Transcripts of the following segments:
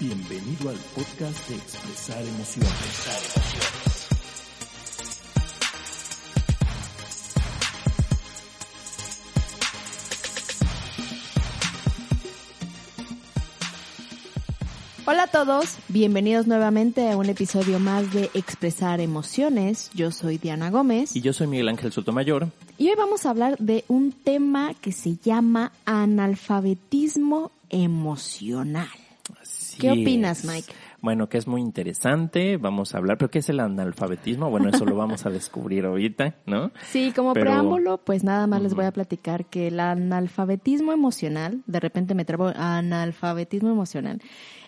Bienvenido al podcast de Expresar Emociones. Hola a todos, bienvenidos nuevamente a un episodio más de Expresar Emociones. Yo soy Diana Gómez Y yo soy Miguel Ángel Sotomayor. y hoy vamos a hablar de un tema que se llama analfabetismo emocional. ¿Qué opinas. Mike? Bueno, que es muy interesante, vamos a hablar, pero ¿qué es el analfabetismo? Bueno, eso lo vamos a descubrir ahorita, ¿no? Sí, como Pero- preámbulo, pues nada más les voy a platicar que el analfabetismo emocional, de repente me trabo, analfabetismo emocional,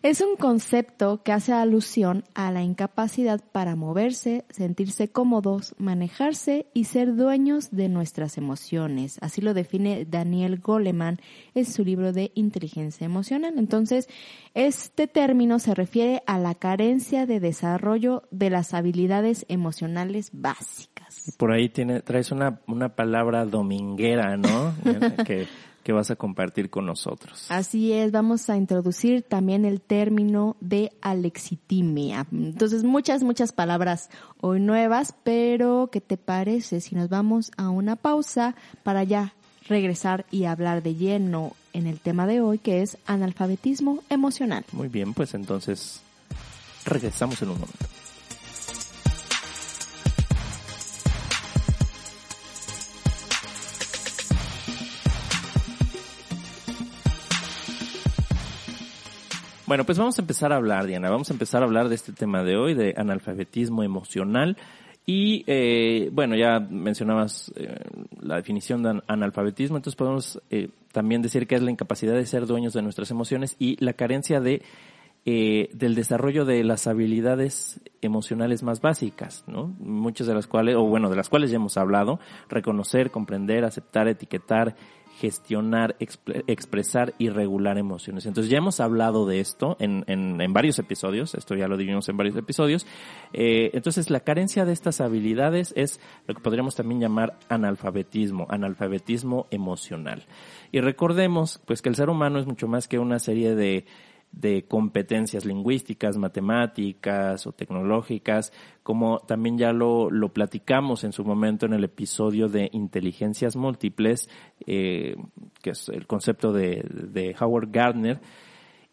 es un concepto que hace alusión a la incapacidad para moverse, sentirse cómodos, manejarse y ser dueños de nuestras emociones. Así lo define Daniel Goleman en su libro de inteligencia emocional. Entonces, este término se refiere a la carencia de desarrollo de las habilidades emocionales básicas. Por ahí tiene, traes una, una palabra dominguera, ¿no? que, que vas a compartir con nosotros. Así es, vamos a introducir también el término de alexitimia. Entonces, muchas, muchas palabras hoy nuevas, pero ¿qué te parece si nos vamos a una pausa para ya regresar y hablar de lleno en el tema de hoy, que es analfabetismo emocional? Muy bien, pues entonces regresamos en un momento. Bueno, pues vamos a empezar a hablar, Diana. Vamos a empezar a hablar de este tema de hoy, de analfabetismo emocional. Y eh, bueno, ya mencionabas eh, la definición de an- analfabetismo, entonces podemos eh, también decir que es la incapacidad de ser dueños de nuestras emociones y la carencia de eh, del desarrollo de las habilidades emocionales más básicas, ¿no? Muchas de las cuales, o bueno, de las cuales ya hemos hablado, reconocer, comprender, aceptar, etiquetar, gestionar, expre- expresar y regular emociones. Entonces ya hemos hablado de esto en, en, en varios episodios, esto ya lo dividimos en varios episodios. Eh, entonces la carencia de estas habilidades es lo que podríamos también llamar analfabetismo, analfabetismo emocional. Y recordemos pues que el ser humano es mucho más que una serie de de competencias lingüísticas, matemáticas o tecnológicas, como también ya lo, lo platicamos en su momento en el episodio de inteligencias múltiples, eh, que es el concepto de, Howard Gardner.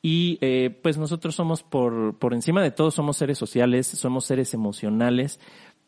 Y eh, pues nosotros somos por, por encima de todo, somos seres sociales, somos seres emocionales,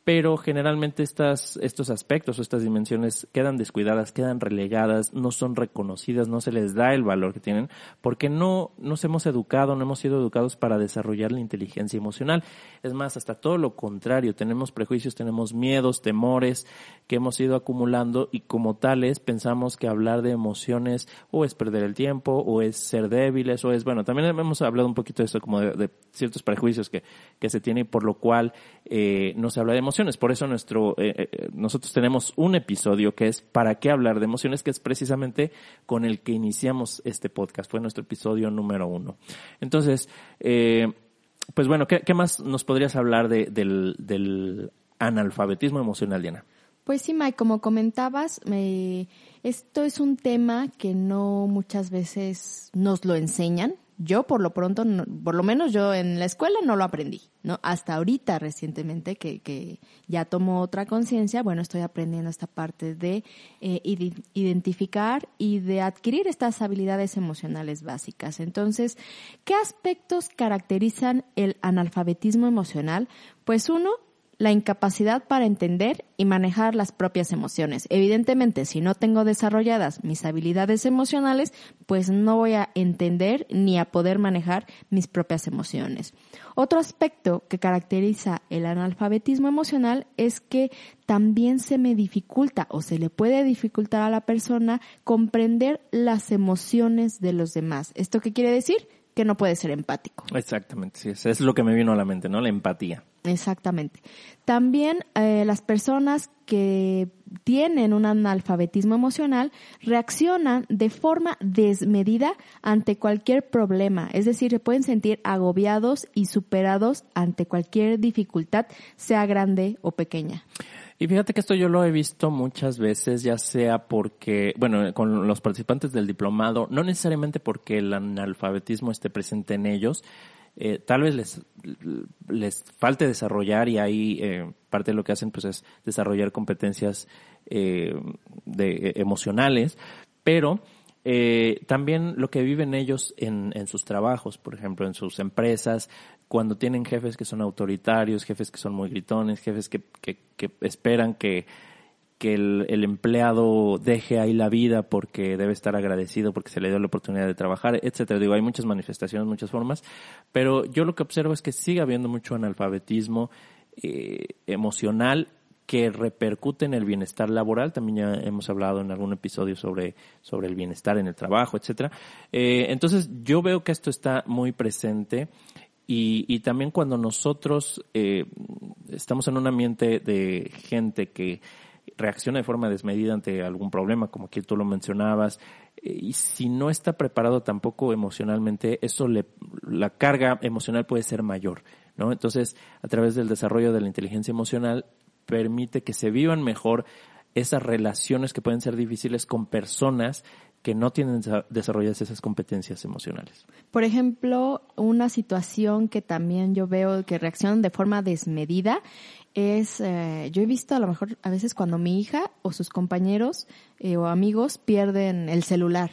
pero generalmente estas, estos aspectos o estas dimensiones quedan descuidadas, quedan relegadas, no son reconocidas, no se les da el valor que tienen, porque no nos hemos educado, no hemos sido educados para desarrollar la inteligencia emocional. Es más, hasta todo lo contrario, tenemos prejuicios, tenemos miedos, temores que hemos ido acumulando y como tales pensamos que hablar de emociones o es perder el tiempo o es ser débiles o es, bueno, también hemos hablado un poquito de esto como de, ciertos prejuicios que, que se tiene y por lo cual eh, no se habla de Por eso nuestro, eh, eh, nosotros tenemos un episodio que es ¿Para qué hablar de emociones? que es precisamente con el que iniciamos este podcast. Fue nuestro episodio número uno. Entonces, eh, pues bueno, ¿qué, más nos podrías hablar de, del, del analfabetismo emocional, Diana? Pues sí, Mike, como comentabas, me- esto es un tema que no muchas veces nos lo enseñan. Yo, por lo pronto, no- por lo menos yo en la escuela no lo aprendí, ¿no? Hasta ahorita, recientemente, que, que ya tomo otra conciencia, bueno, estoy aprendiendo esta parte de eh, ide- identificar y de adquirir estas habilidades emocionales básicas. Entonces, ¿qué aspectos caracterizan el analfabetismo emocional? Pues uno, la incapacidad para entender y manejar las propias emociones. Evidentemente, si no tengo desarrolladas mis habilidades emocionales, pues no voy a entender ni a poder manejar mis propias emociones. Otro aspecto que caracteriza el analfabetismo emocional es que también se me dificulta o se le puede dificultar a la persona comprender las emociones de los demás. ¿Esto qué quiere decir? Que no puede ser empático. Exactamente, sí, eso es lo que me vino a la mente, ¿no? La empatía. Exactamente. También eh, las personas que tienen un analfabetismo emocional reaccionan de forma desmedida ante cualquier problema, es decir, se pueden sentir agobiados y superados ante cualquier dificultad, sea grande o pequeña. Y fíjate que esto yo lo he visto muchas veces, ya sea porque, bueno, con los participantes del diplomado, no necesariamente porque el analfabetismo esté presente en ellos, eh, tal vez les, les falte desarrollar y ahí eh, parte de lo que hacen pues es desarrollar competencias eh, de, emocionales, pero eh, también lo que viven ellos en, en sus trabajos, por ejemplo, en sus empresas, cuando tienen jefes que son autoritarios, jefes que son muy gritones, jefes que, que, esperan que que el, el, empleado deje ahí la vida porque debe estar agradecido porque se le dio la oportunidad de trabajar, etcétera. Digo, hay muchas manifestaciones, muchas formas, pero yo lo que observo es que sigue habiendo mucho analfabetismo eh, emocional que repercute en el bienestar laboral. También ya hemos hablado en algún episodio sobre, sobre el bienestar en el trabajo, etcétera. Eh, entonces, yo veo que esto está muy presente y, y también cuando nosotros eh, estamos en un ambiente de gente que reacciona de forma desmedida ante algún problema, como aquí tú lo mencionabas, eh, y si no está preparado tampoco emocionalmente, eso le, la carga emocional puede ser mayor, ¿no? Entonces, a través del desarrollo de la inteligencia emocional, permite que se vivan mejor esas relaciones que pueden ser difíciles con personas que no tienen desarrolladas esas competencias emocionales. Por ejemplo, una situación que también yo veo que reaccionan de forma desmedida es, eh, yo he visto a lo mejor a veces cuando mi hija o sus compañeros eh, o amigos pierden el celular.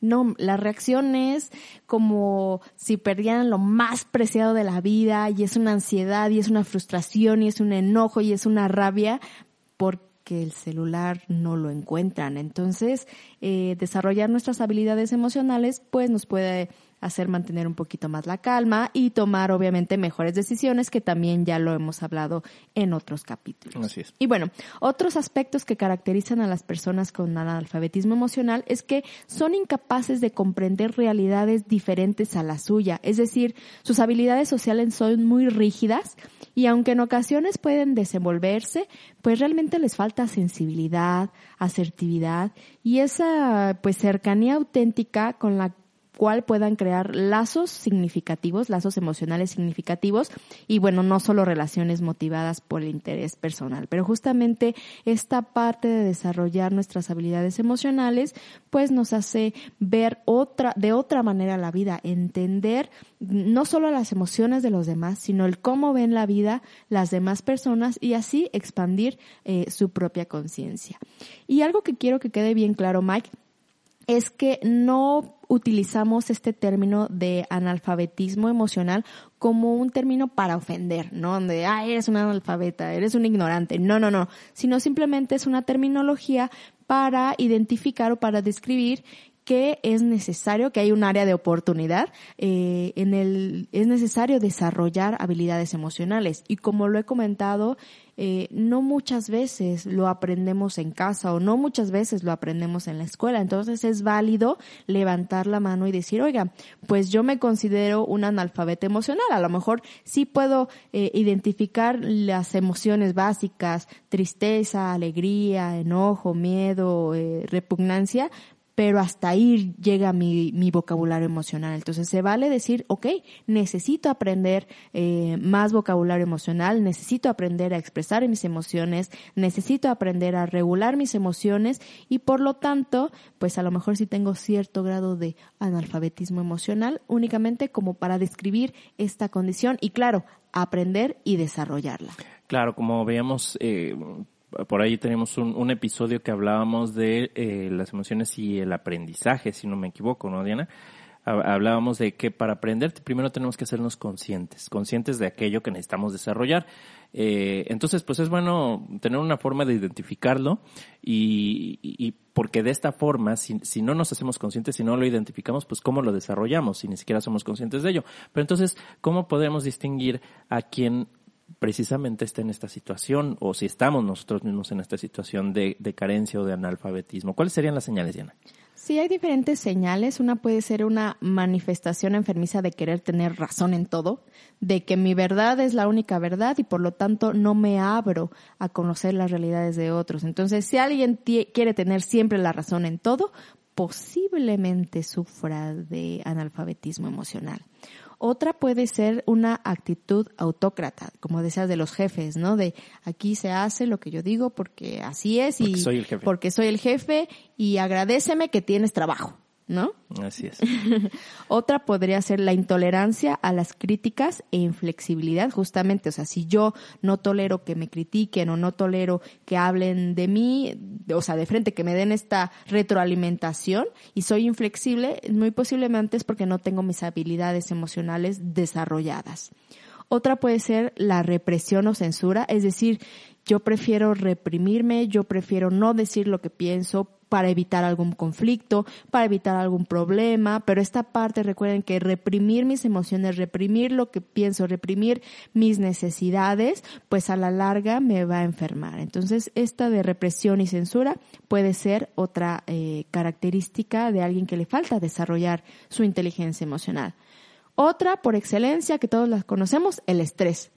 No, la reacción es como si perdieran lo más preciado de la vida y es una ansiedad y es una frustración y es un enojo y es una rabia porque el celular no lo encuentran. Entonces, eh, desarrollar nuestras habilidades emocionales pues nos puede hacer mantener un poquito más la calma y tomar obviamente mejores decisiones que también ya lo hemos hablado en otros capítulos. Así es. Y bueno, otros aspectos que caracterizan a las personas con analfabetismo emocional es que son incapaces de comprender realidades diferentes a la suya, es decir, sus habilidades sociales son muy rígidas y aunque en ocasiones pueden desenvolverse, pues realmente les falta sensibilidad, asertividad y esa pues cercanía auténtica con la cual puedan crear lazos significativos, lazos emocionales significativos y bueno, no solo relaciones motivadas por el interés personal, pero justamente esta parte de desarrollar nuestras habilidades emocionales pues nos hace ver otra de otra manera la vida, entender no solo las emociones de los demás, sino el cómo ven la vida las demás personas y así expandir eh, su propia conciencia. Y algo que quiero que quede bien claro, Mike, es que no utilizamos este término de analfabetismo emocional como un término para ofender, ¿no? Donde, ah, eres un analfabeta, eres un ignorante. No, no, no. Sino simplemente es una terminología para identificar o para describir que es necesario, que hay un área de oportunidad, eh, en el, es necesario desarrollar habilidades emocionales. Y como lo he comentado, eh, no muchas veces lo aprendemos en casa o no muchas veces lo aprendemos en la escuela. Entonces es válido levantar la mano y decir, oiga, pues yo me considero un analfabeta emocional. A lo mejor sí puedo eh, identificar las emociones básicas, tristeza, alegría, enojo, miedo, eh, repugnancia, pero hasta ahí llega mi, mi vocabulario emocional. Entonces se vale decir, ok, necesito aprender eh, más vocabulario emocional, necesito aprender a expresar mis emociones, necesito aprender a regular mis emociones y por lo tanto, pues a lo mejor sí tengo cierto grado de analfabetismo emocional únicamente como para describir esta condición y claro, aprender y desarrollarla. Claro, como veíamos, eh, por ahí tenemos un, episodio que hablábamos de eh, las emociones y el aprendizaje, si no me equivoco, ¿no, Diana? Hablábamos de que para aprender primero tenemos que hacernos conscientes, conscientes de aquello que necesitamos desarrollar. Eh, entonces, pues es bueno tener una forma de identificarlo y, porque de esta forma, si, si, no nos hacemos conscientes, si no lo identificamos, pues cómo lo desarrollamos, si ni siquiera somos conscientes de ello. Pero entonces, ¿cómo podemos distinguir a quién precisamente está en esta situación o si estamos nosotros mismos en esta situación de, de carencia o de analfabetismo. ¿Cuáles serían las señales, Diana? Sí, hay diferentes señales. Una puede ser una manifestación enfermiza de querer tener razón en todo, de que mi verdad es la única verdad y por lo tanto no me abro a conocer las realidades de otros. Entonces, si alguien quiere tener siempre la razón en todo, posiblemente sufra de analfabetismo emocional. Otra puede ser una actitud autócrata, como decías de los jefes, ¿no? De aquí se hace lo que yo digo porque así es y porque soy el jefe, porque soy el jefe y agradeceme que tienes trabajo. ¿No? Así es. Otra podría ser la intolerancia a las críticas e inflexibilidad, justamente. O sea, si yo no tolero que me critiquen o no tolero que hablen de mí, o sea, de frente, que me den esta retroalimentación y soy inflexible, muy posiblemente es porque no tengo mis habilidades emocionales desarrolladas. Otra puede ser la represión o censura, es decir, yo prefiero reprimirme, yo prefiero no decir lo que pienso para evitar algún conflicto, para evitar algún problema, pero esta parte recuerden que reprimir mis emociones, reprimir lo que pienso, reprimir mis necesidades, pues a la larga me va a enfermar. Entonces, esta de represión y censura puede ser otra eh, característica de alguien que le falta desarrollar su inteligencia emocional. Otra, por excelencia, que todos las conocemos, el estrés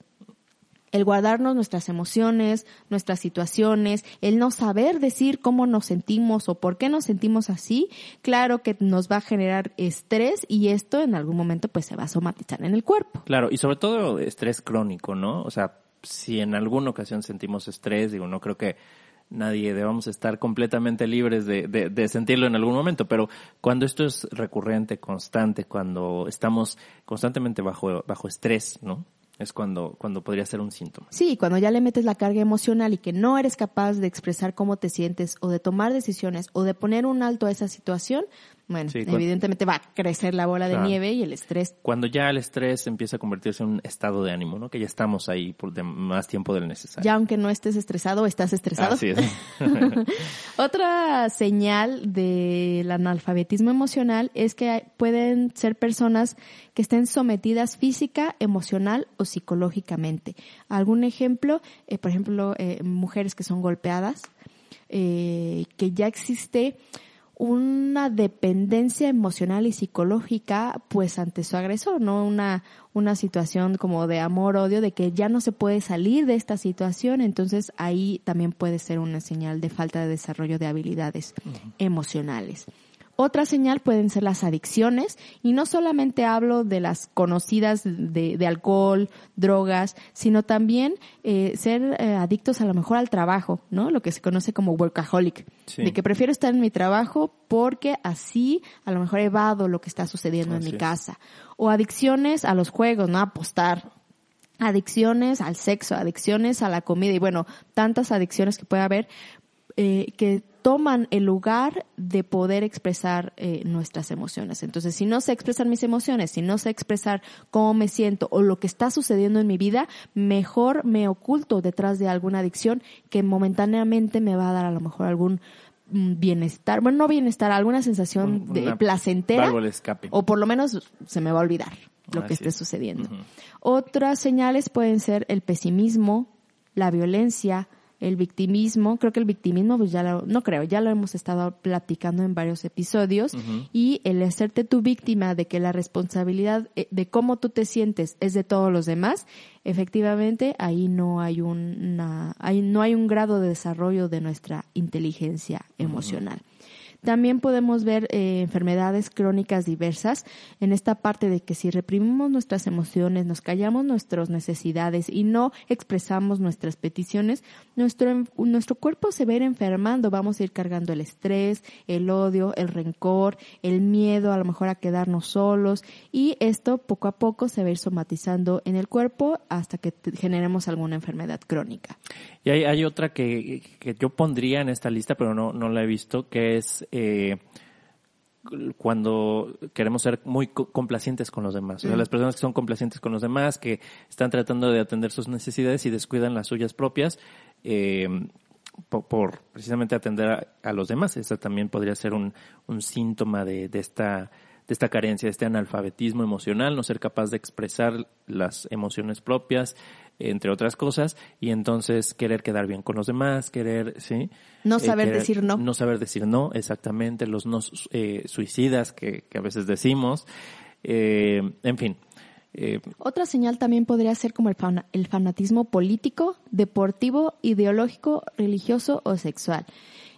el guardarnos nuestras emociones, nuestras situaciones, el no saber decir cómo nos sentimos o por qué nos sentimos así, claro que nos va a generar estrés y esto en algún momento pues se va a somatizar en el cuerpo. Claro, y sobre todo estrés crónico, ¿no? O sea, si en alguna ocasión sentimos estrés, digo, no creo que nadie debamos estar completamente libres de, de, de, sentirlo en algún momento, pero cuando esto es recurrente, constante, cuando estamos constantemente bajo, bajo estrés, ¿no? Es cuando, cuando podría ser un síntoma. Sí, cuando ya le metes la carga emocional y que no eres capaz de expresar cómo te sientes o de tomar decisiones o de poner un alto a esa situación, bueno, evidentemente va a crecer la bola de nieve y el estrés. Cuando ya el estrés empieza a convertirse en un estado de ánimo, ¿no? Que ya estamos ahí por más tiempo del necesario. Ya aunque no estés estresado, estás estresado. Así es. Otra señal del analfabetismo emocional es que pueden ser personas que estén sometidas física, emocional o psicológicamente. Algún ejemplo, eh, por ejemplo, eh, mujeres que son golpeadas, eh, que ya existe una dependencia emocional y psicológica pues ante su agresor, ¿no? Una, una situación como de amor-odio, de que ya no se puede salir de esta situación, entonces ahí también puede ser una señal de falta de desarrollo de habilidades emocionales. Otra señal pueden ser las adicciones y no solamente hablo de las conocidas de, de alcohol, drogas, sino también eh, ser eh, adictos a lo mejor al trabajo, ¿no? Lo que se conoce como workaholic, de que prefiero estar en mi trabajo porque así a lo mejor evado lo que está sucediendo en mi casa. O adicciones a los juegos, ¿no? Apostar, adicciones al sexo, adicciones a la comida y bueno, tantas adicciones que puede haber eh, que toman el lugar de poder expresar eh, nuestras emociones. Entonces, si no sé expresar mis emociones, si no sé expresar cómo me siento o lo que está sucediendo en mi vida, mejor me oculto detrás de alguna adicción que momentáneamente me va a dar a lo mejor algún mm, bienestar, bueno, no bienestar, alguna sensación de placentera o por lo menos se me va a olvidar lo que esté sucediendo. Otras señales pueden ser el pesimismo, la violencia, el victimismo, creo que el victimismo, pues ya lo, no creo, ya lo hemos estado platicando en varios episodios, y el hacerte tu víctima de que la responsabilidad eh, de cómo tú te sientes es de todos los demás, efectivamente ahí no hay una, ahí no hay un grado de desarrollo de nuestra inteligencia emocional. También podemos ver eh, enfermedades crónicas diversas en esta parte de que si reprimimos nuestras emociones, nos callamos nuestras necesidades y no expresamos nuestras peticiones, nuestro, nuestro cuerpo se va a ir enfermando, vamos a ir cargando el estrés, el odio, el rencor, el miedo a lo mejor a quedarnos solos y esto poco a poco se va a ir somatizando en el cuerpo hasta que generemos alguna enfermedad crónica. Y hay, hay otra que, que yo pondría en esta lista, pero no, no la he visto, que es eh, cuando queremos ser muy complacientes con los demás. O sea, las personas que son complacientes con los demás, que están tratando de atender sus necesidades y descuidan las suyas propias, eh, por, precisamente atender a, los demás. Eso también podría ser un, un síntoma de, de, esta, de esta carencia, de este analfabetismo emocional, no ser capaz de expresar las emociones propias, entre otras cosas, y entonces querer quedar bien con los demás, querer, ¿sí? No eh, saber decir no. No saber decir no, exactamente, los no eh, suicidas que, que, a veces decimos, eh, en fin. Eh, Otra señal también podría ser como el, el fanatismo político, deportivo, ideológico, religioso o sexual.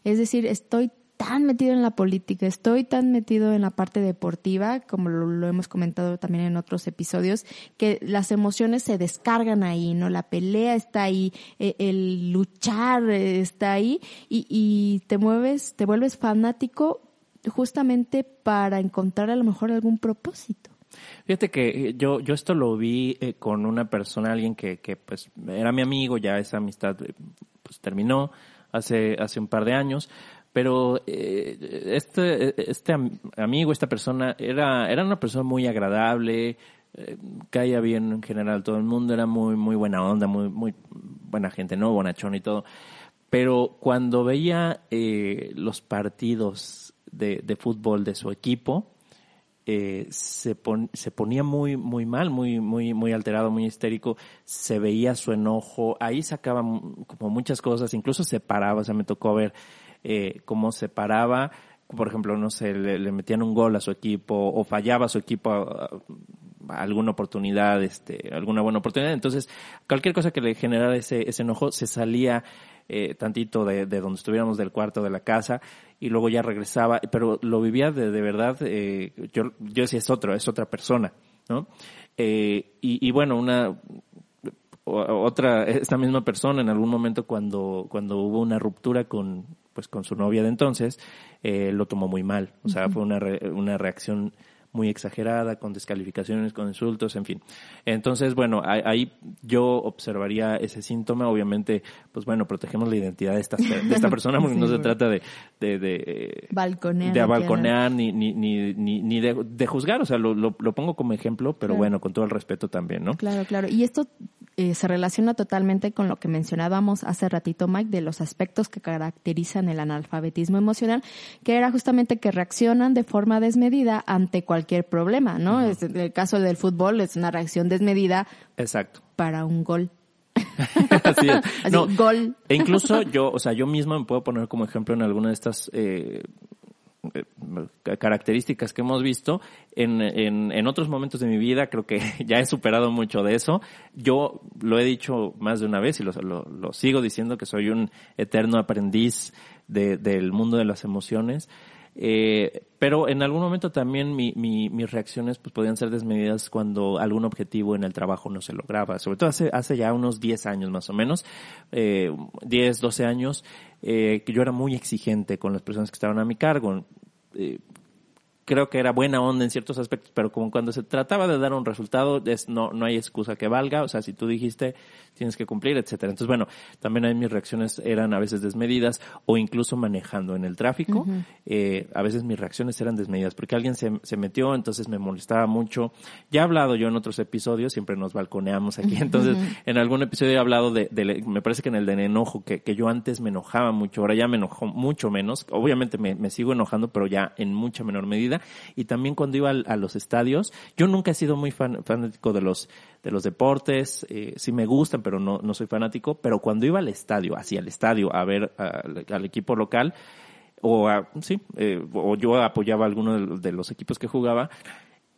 Es decir, estoy tan metido en la política, estoy tan metido en la parte deportiva, como lo, hemos comentado también en otros episodios, que las emociones se descargan ahí, ¿no? La pelea está ahí, e, el, luchar está ahí y, te mueves, te vuelves fanático justamente para encontrar a lo mejor algún propósito. Fíjate que eh, yo, yo esto lo vi eh, con una persona, alguien que, que pues era mi amigo, ya esa amistad eh, pues terminó hace, hace un par de años, pero este, este amigo, esta persona, era, era una persona muy agradable, caía bien en general todo el mundo, era muy, muy buena onda, muy, muy buena gente, ¿no? Bonachón y todo. Pero cuando veía los partidos de, de fútbol de su equipo, eh, se, se ponía muy, muy mal, muy, muy, muy alterado, muy histérico, se veía su enojo, ahí sacaba como muchas cosas, incluso se paraba, o sea, me tocó ver eh, cómo se paraba, por ejemplo, no sé, le, metían un gol a su equipo o fallaba su equipo a, alguna oportunidad, este, alguna buena oportunidad, entonces cualquier cosa que le generara ese, ese enojo se salía eh, tantito de, de, donde estuviéramos del cuarto de la casa y luego ya regresaba, pero lo vivía de, de verdad, eh, yo, yo decía es otro, es otra persona, ¿no? Eh, y, y, bueno, una, otra, esta misma persona en algún momento cuando, cuando hubo una ruptura con, pues con su novia de entonces, eh, lo tomó muy mal, o sea, fue una, una reacción muy exagerada, con descalificaciones, con insultos, en fin. Entonces, bueno, ahí yo observaría ese síntoma. Obviamente, pues bueno, protegemos la identidad de esta, de esta persona porque no se trata de, de, de balconear, de balconear ni, ni, ni, ni, de, de, juzgar. O sea, lo, lo, pongo como ejemplo, pero bueno, con todo el respeto también, ¿no? Claro, claro. Y esto eh, se relaciona totalmente con lo que mencionábamos hace ratito, Mike, de los aspectos que caracterizan el analfabetismo emocional, que era justamente que reaccionan de forma desmedida ante cualquier problema, ¿no? En el caso del fútbol es una reacción desmedida. Exacto. Para un gol. Así es. no, gol. E incluso yo, o sea, yo mismo me puedo poner como ejemplo en alguna de estas eh, características que hemos visto en, en, otros momentos de mi vida, creo que ya he superado mucho de eso. Yo lo he dicho más de una vez y lo, sigo diciendo que soy un eterno aprendiz de, del mundo de las emociones. Eh, pero en algún momento también mi, mi, mis reacciones pues podían ser desmedidas cuando algún objetivo en el trabajo no se lograba. Sobre todo hace, hace ya unos 10 años más o menos, eh, 10, 12 años, eh, que yo era muy exigente con las personas que estaban a mi cargo. Eh, creo que era buena onda en ciertos aspectos, pero como cuando se trataba de dar un resultado, es, no, no hay excusa que valga, o sea, si tú dijiste, tienes que cumplir, etcétera. Entonces, bueno, también ahí mis reacciones eran a veces desmedidas o incluso manejando en el tráfico, eh, a veces mis reacciones eran desmedidas porque alguien se, se metió, entonces me molestaba mucho. Ya he hablado yo en otros episodios, siempre nos balconeamos aquí, entonces en algún episodio he hablado de, de, me parece que en el de enojo, que, que yo antes me enojaba mucho, ahora ya me enojo mucho menos, obviamente me, me sigo enojando, pero ya en mucha menor medida y también cuando iba a, los estadios, yo nunca he sido muy fanático de los, de los deportes, eh, sí me gustan, pero no, no soy fanático, pero cuando iba al estadio, hacia el estadio a ver al equipo local, o sí, eh, o yo apoyaba a alguno de, los equipos que jugaba,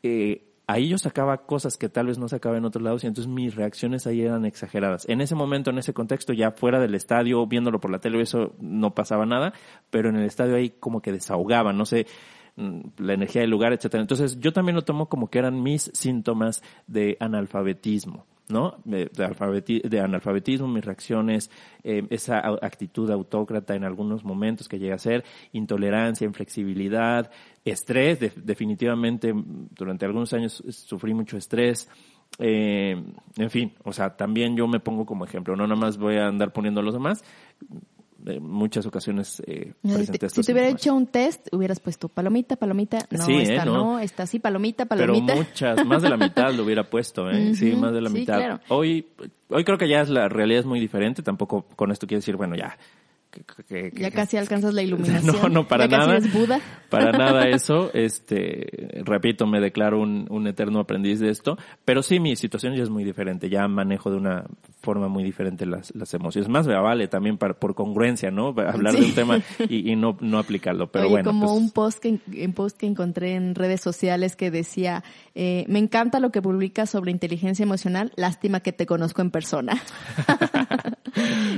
eh, ahí yo sacaba cosas que tal vez no sacaba en otros lados y entonces mis reacciones ahí eran exageradas. En ese momento, en ese contexto, ya fuera del estadio, viéndolo por la tele, eso no pasaba nada, pero en el estadio ahí como que desahogaba, no sé, la energía del lugar, etcétera. Entonces, yo también lo tomo como que eran mis síntomas de analfabetismo. ¿no? De, analfabetismo, mis reacciones, eh, esa actitud autócrata en algunos momentos que llega a ser, intolerancia, inflexibilidad, estrés, definitivamente durante algunos años sufrí mucho estrés, eh, en fin, o sea, también yo me pongo como ejemplo, no nada más voy a andar poniendo a los demás, muchas ocasiones eh, Si te hubiera hecho un test, hubieras puesto palomita, palomita, no, ¿eh? esta no. esta sí, palomita, palomita. Pero muchas, más de la mitad lo hubiera puesto, ¿eh? sí, más de la mitad. Hoy, hoy creo que ya es la realidad es muy diferente, tampoco con esto quiero decir, bueno, ya, ya casi alcanzas la iluminación. No, no, para nada. Para nada eso. Este, repito, me declaro un, un, eterno aprendiz de esto. Pero sí, mi situación ya es muy diferente. Ya manejo de una forma muy diferente las, las emociones. Más me vale también para, por congruencia, ¿no? Hablar de un tema y, y, no, no aplicarlo. Pero bueno. como pues un post que, un post que encontré en redes sociales que decía, eh, me encanta lo que publicas sobre inteligencia emocional. Lástima que te conozco en persona.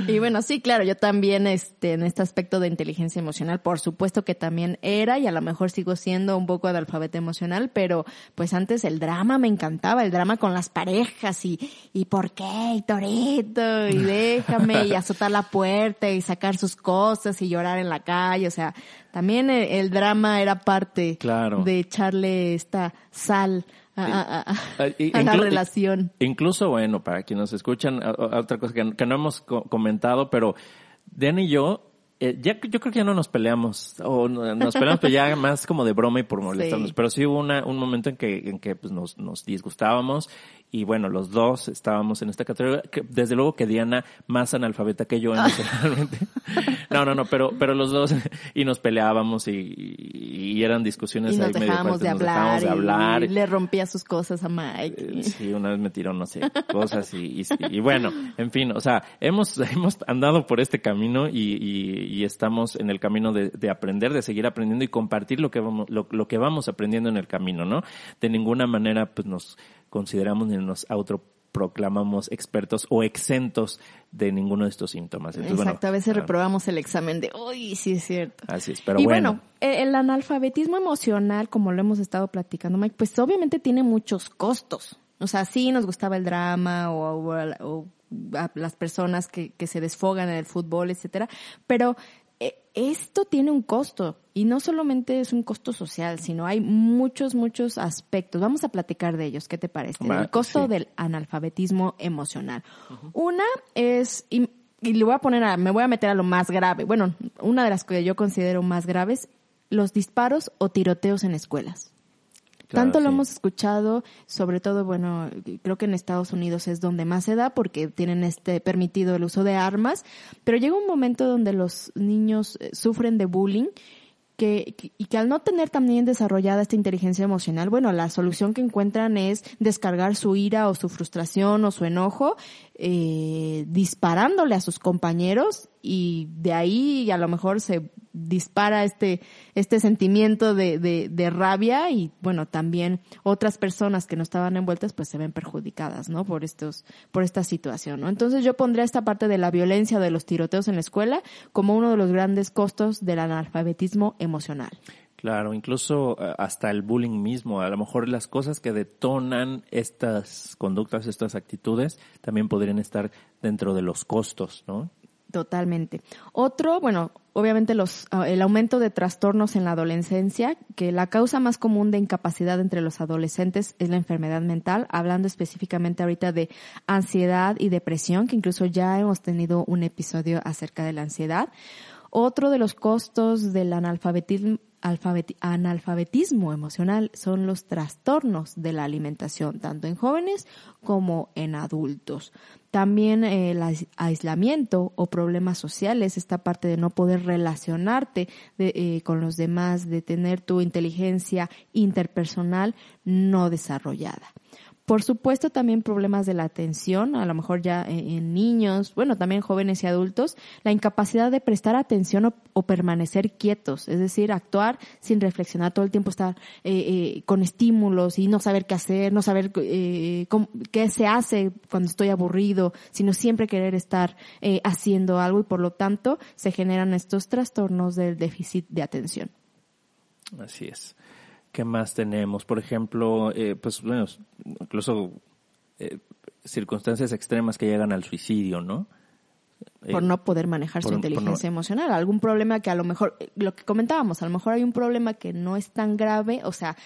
y bueno, sí, claro, yo también, este, en este aspecto de inteligencia emocional, por supuesto que también era y a lo mejor sigo siendo un poco de alfabeto emocional, pero pues antes el drama me encantaba, el drama con las parejas y, y por qué, y Torito y déjame y azotar la puerta y sacar sus cosas y llorar en la calle. O sea, también el, drama era parte claro. de echarle esta sal a, la relación. Incluso, bueno, para quienes nos escuchan, otra cosa que, que no hemos comentado, pero Dan y yo eh, ya, yo creo que ya no nos peleamos, o nos peleamos, pero ya más como de broma y por molestarnos. Pero sí hubo una, un momento en que, en que pues nos, nos disgustábamos y bueno, los dos estábamos en esta categoría. Que, desde luego que Diana, más analfabeta que yo emocionalmente. no, no, no, pero, pero los dos, y nos peleábamos y, y eran discusiones y nos ahí dejábamos de hablar, de hablar. Y, le rompía sus cosas a Mike. Eh, sí, una vez me tiró, no sé, cosas y, y, bueno, en fin, o sea, hemos, hemos andado por este camino y, y, estamos en el camino de, de, aprender, de seguir aprendiendo y compartir lo que vamos, lo, lo que vamos aprendiendo en el camino, ¿no? De ninguna manera, pues nos consideramos ni nos autoproclamamos expertos o exentos de ninguno de estos síntomas. Exacto, a veces ah. reprobamos el examen de, uy, sí es cierto. Así es, pero y bueno. E, el analfabetismo emocional, como lo hemos estado platicando, Mike, pues obviamente tiene muchos costos. O sea, sí nos gustaba el drama o, o, las personas que, que se desfogan en el fútbol, etcétera, pero eh, esto tiene un costo y no solamente es un costo social, sino hay muchos, muchos aspectos. Vamos a platicar de ellos. ¿Qué te parece? el costo del analfabetismo emocional. Una es, y, le voy a poner a, me voy a meter a lo más grave. Bueno, una de las que yo considero más graves, los disparos o tiroteos en escuelas. Tanto lo hemos escuchado, sobre todo, bueno, creo que en Estados Unidos es donde más se da porque tienen este permitido el uso de armas, pero llega un momento donde los niños eh, sufren de bullying que, y que al no tener también desarrollada esta inteligencia emocional, bueno, la solución que encuentran es descargar su ira o su frustración o su enojo eh, disparándole a sus compañeros y de ahí a lo mejor se dispara este, este sentimiento de, de, rabia y bueno, también otras personas que no estaban envueltas pues se ven perjudicadas, ¿no? Por estos, por esta situación, ¿no? Entonces yo pondría esta parte de la violencia de los tiroteos en la escuela como uno de los grandes costos del analfabetismo emocional. Claro, incluso eh, hasta el bullying mismo, a lo mejor las cosas que detonan estas conductas, estas actitudes, también podrían estar dentro de los costos, ¿no? Totalmente. Otro, bueno, obviamente los, ah, el aumento de trastornos en la adolescencia, que la causa más común de incapacidad entre los adolescentes es la enfermedad mental, hablando específicamente ahorita de ansiedad y depresión, que incluso ya hemos tenido un episodio acerca de la ansiedad. Otro de los costos del analfabetismo analfabetismo emocional son los trastornos de la alimentación, tanto en jóvenes como en adultos. También eh, el aislamiento o problemas sociales, esta parte de no poder relacionarte eh, con los demás, de tener tu inteligencia interpersonal no desarrollada. Por supuesto, también problemas de la atención, a lo mejor ya en, niños, bueno, también jóvenes y adultos, la incapacidad de prestar atención o, permanecer quietos, es decir, actuar sin reflexionar todo el tiempo, estar eh, eh, con estímulos y no saber qué hacer, no saber eh, qué se hace cuando estoy aburrido, sino siempre querer estar haciendo algo y por lo tanto se generan estos trastornos del déficit de atención. Así es. ¿Qué más tenemos? Por ejemplo, eh, pues bueno, incluso eh, circunstancias extremas que llegan al suicidio, ¿no? Por no poder manejar su inteligencia emocional. Algún problema que a lo mejor, lo que comentábamos, a lo mejor hay un problema que no es tan grave, o sea,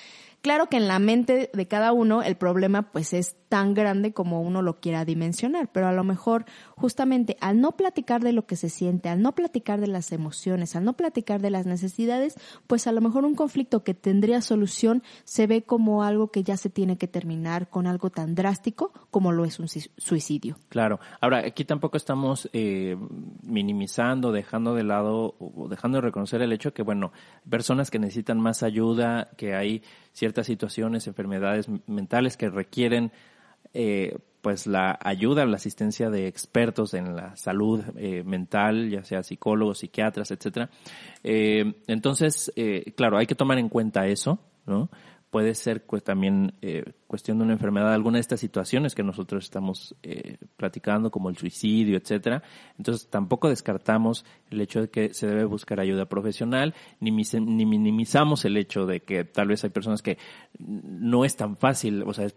Claro que en la mente de cada uno el problema pues es tan grande como uno lo quiera dimensionar, pero a lo mejor justamente al no platicar de lo que se siente, al no platicar de las emociones, al no platicar de las necesidades, pues a lo mejor un conflicto que tendría solución se ve como algo que ya se tiene que terminar con algo tan drástico como lo es un suicidio. Claro. Ahora, aquí tampoco estamos eh, minimizando, dejando de lado o dejando de reconocer el hecho que, bueno, personas que necesitan más ayuda, que hay ciertas situaciones, enfermedades mentales que requieren eh, pues la ayuda la asistencia de expertos en la salud eh, mental, ya sea psicólogos, psiquiatras, etcétera. Eh, entonces, claro, hay que tomar en cuenta eso, ¿no? Puede ser pues, también eh, cuestión de una enfermedad, alguna de estas situaciones que nosotros estamos eh, platicando, como el suicidio, etcétera. Entonces tampoco descartamos el hecho de que se debe buscar ayuda profesional, ni, ni minimizamos el hecho de que tal vez hay personas que no es tan fácil, o sea,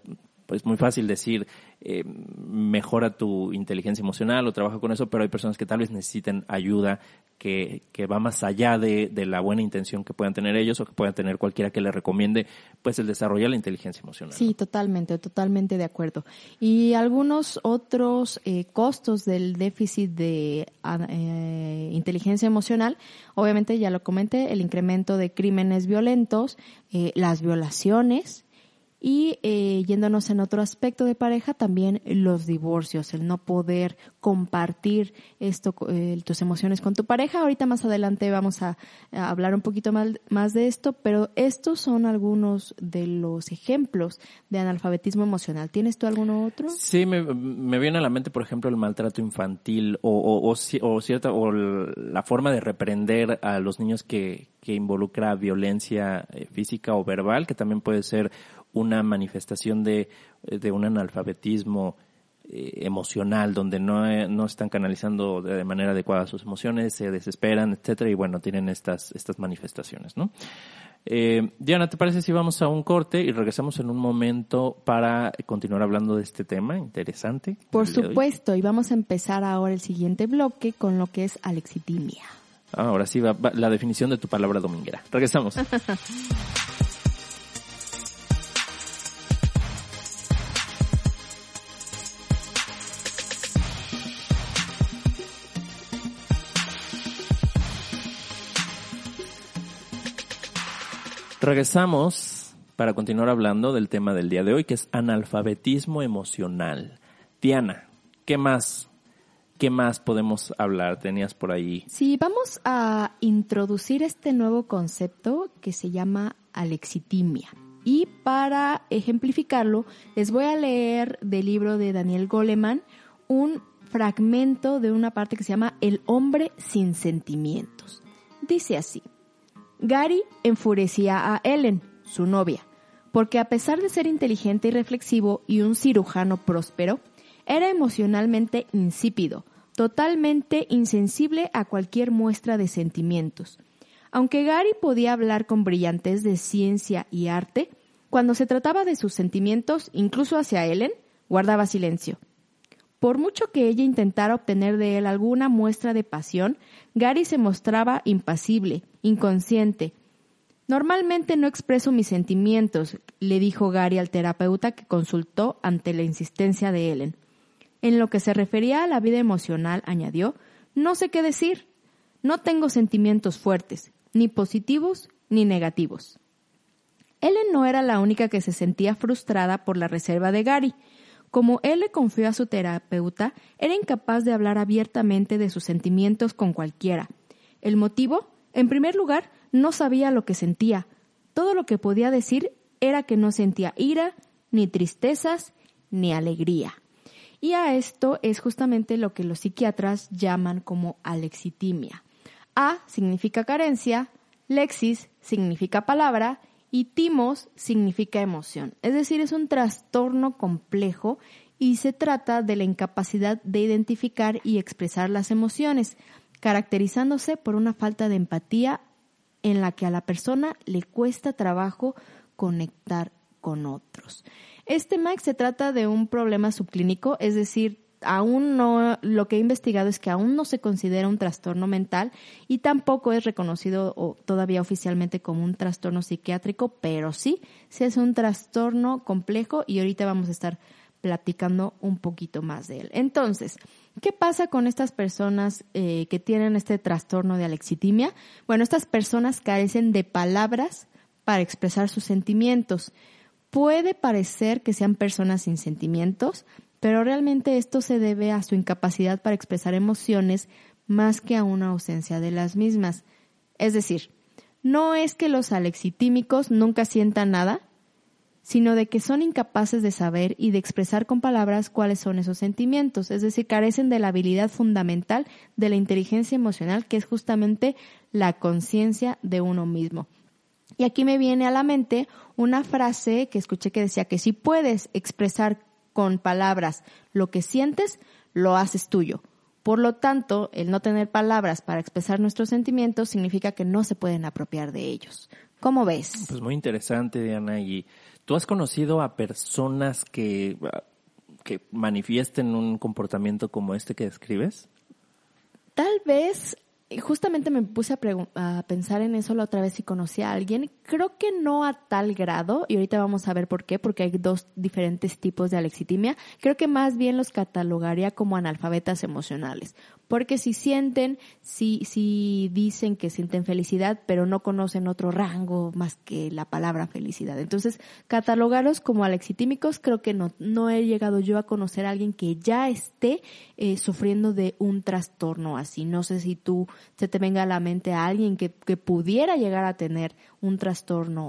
pues muy fácil decir, eh, mejora tu inteligencia emocional o trabaja con eso, pero hay personas que tal vez necesiten ayuda que, que va más allá de, de, la buena intención que puedan tener ellos o que puedan tener cualquiera que les recomiende, pues el desarrollar la inteligencia emocional. Sí, totalmente, totalmente de acuerdo. Y algunos otros eh, costos del déficit de eh, inteligencia emocional, obviamente ya lo comenté, el incremento de crímenes violentos, eh, las violaciones, y eh, yéndonos en otro aspecto de pareja, también los divorcios, el no poder compartir esto, eh, tus emociones con tu pareja. Ahorita más adelante vamos a, hablar un poquito más, más de esto, pero estos son algunos de los ejemplos de analfabetismo emocional. ¿Tienes tú alguno otro? Sí, me, me viene a la mente, por ejemplo, el maltrato infantil o, o, o, o cierta, o la forma de reprender a los niños que, que involucra violencia eh, física o verbal, que también puede ser una manifestación de, de un analfabetismo eh, emocional, donde no, eh, no están canalizando de manera adecuada sus emociones, se desesperan, etcétera, y bueno, tienen estas, estas manifestaciones, ¿no? Eh, Diana, ¿te parece si vamos a un corte y regresamos en un momento para continuar hablando de este tema interesante? Por supuesto, y vamos a empezar ahora el siguiente bloque con lo que es alexitimia. Ah, ahora sí va, va la definición de tu palabra dominguera. Regresamos. Regresamos para continuar hablando del tema del día de hoy, que es analfabetismo emocional. Diana, ¿qué más? ¿Qué más podemos hablar? Tenías por ahí. Sí, vamos a introducir este nuevo concepto que se llama alexitimia. Y para ejemplificarlo, les voy a leer del libro de Daniel Goleman un fragmento de una parte que se llama El hombre sin sentimientos. Dice así. Gary enfurecía a Ellen, su novia, porque a pesar de ser inteligente y reflexivo y un cirujano próspero, era emocionalmente insípido, totalmente insensible a cualquier muestra de sentimientos. Aunque Gary podía hablar con brillantez de ciencia y arte, cuando se trataba de sus sentimientos, incluso hacia Ellen, guardaba silencio. Por mucho que ella intentara obtener de él alguna muestra de pasión, Gary se mostraba impasible, inconsciente. Normalmente no expreso mis sentimientos, le dijo Gary al terapeuta que consultó ante la insistencia de Ellen. En lo que se refería a la vida emocional, añadió, no sé qué decir. No tengo sentimientos fuertes, ni positivos ni negativos. Ellen no era la única que se sentía frustrada por la reserva de Gary. Como él le confió a su terapeuta, era incapaz de hablar abiertamente de sus sentimientos con cualquiera. ¿El motivo? En primer lugar, no sabía lo que sentía. Todo lo que podía decir era que no sentía ira, ni tristezas, ni alegría. Y a esto es justamente lo que los psiquiatras llaman como alexitimia. A significa carencia, lexis significa palabra y timos significa emoción. Es decir, es un trastorno complejo y se trata de la incapacidad de identificar y expresar las emociones, caracterizándose por una falta de empatía en la que a la persona le cuesta trabajo conectar con otros. Este MAC se trata de un problema subclínico, es decir, aún no, lo que he investigado es que aún no se considera un trastorno mental y tampoco es reconocido o todavía oficialmente como un trastorno psiquiátrico, pero sí, sí es un trastorno complejo y ahorita vamos a estar platicando un poquito más de él. Entonces, ¿qué pasa con estas personas eh, que tienen este trastorno de alexitimia? Bueno, estas personas carecen de palabras para expresar sus sentimientos. Puede parecer que sean personas sin sentimientos, pero realmente esto se debe a su incapacidad para expresar emociones más que a una ausencia de las mismas. Es decir, no es que los alexitímicos nunca sientan nada, sino de que son incapaces de saber y de expresar con palabras cuáles son esos sentimientos, es decir, carecen de la habilidad fundamental de la inteligencia emocional, que es justamente la conciencia de uno mismo. Y aquí me viene a la mente una frase que escuché que decía que si puedes expresar con palabras lo que sientes, lo haces tuyo. Por lo tanto, el no tener palabras para expresar nuestros sentimientos significa que no se pueden apropiar de ellos. ¿Cómo ves? Pues muy interesante, Diana. ¿Y tú has conocido a personas que, que manifiesten un comportamiento como este que describes? Tal vez justamente me puse a, pensar en eso la otra vez si conocí a alguien. Creo que no a tal grado, y ahorita vamos a ver por qué, porque hay dos diferentes tipos de alexitimia. Creo que más bien los catalogaría como analfabetas emocionales. Porque si sienten, si, si dicen que sienten felicidad, pero no conocen otro rango más que la palabra felicidad. Entonces, catalogarlos como alexitímicos, creo que no, no he llegado yo a conocer a alguien que ya esté eh, sufriendo de un trastorno así. No sé si tú se te venga a la mente a alguien que, que pudiera llegar a tener un trastorno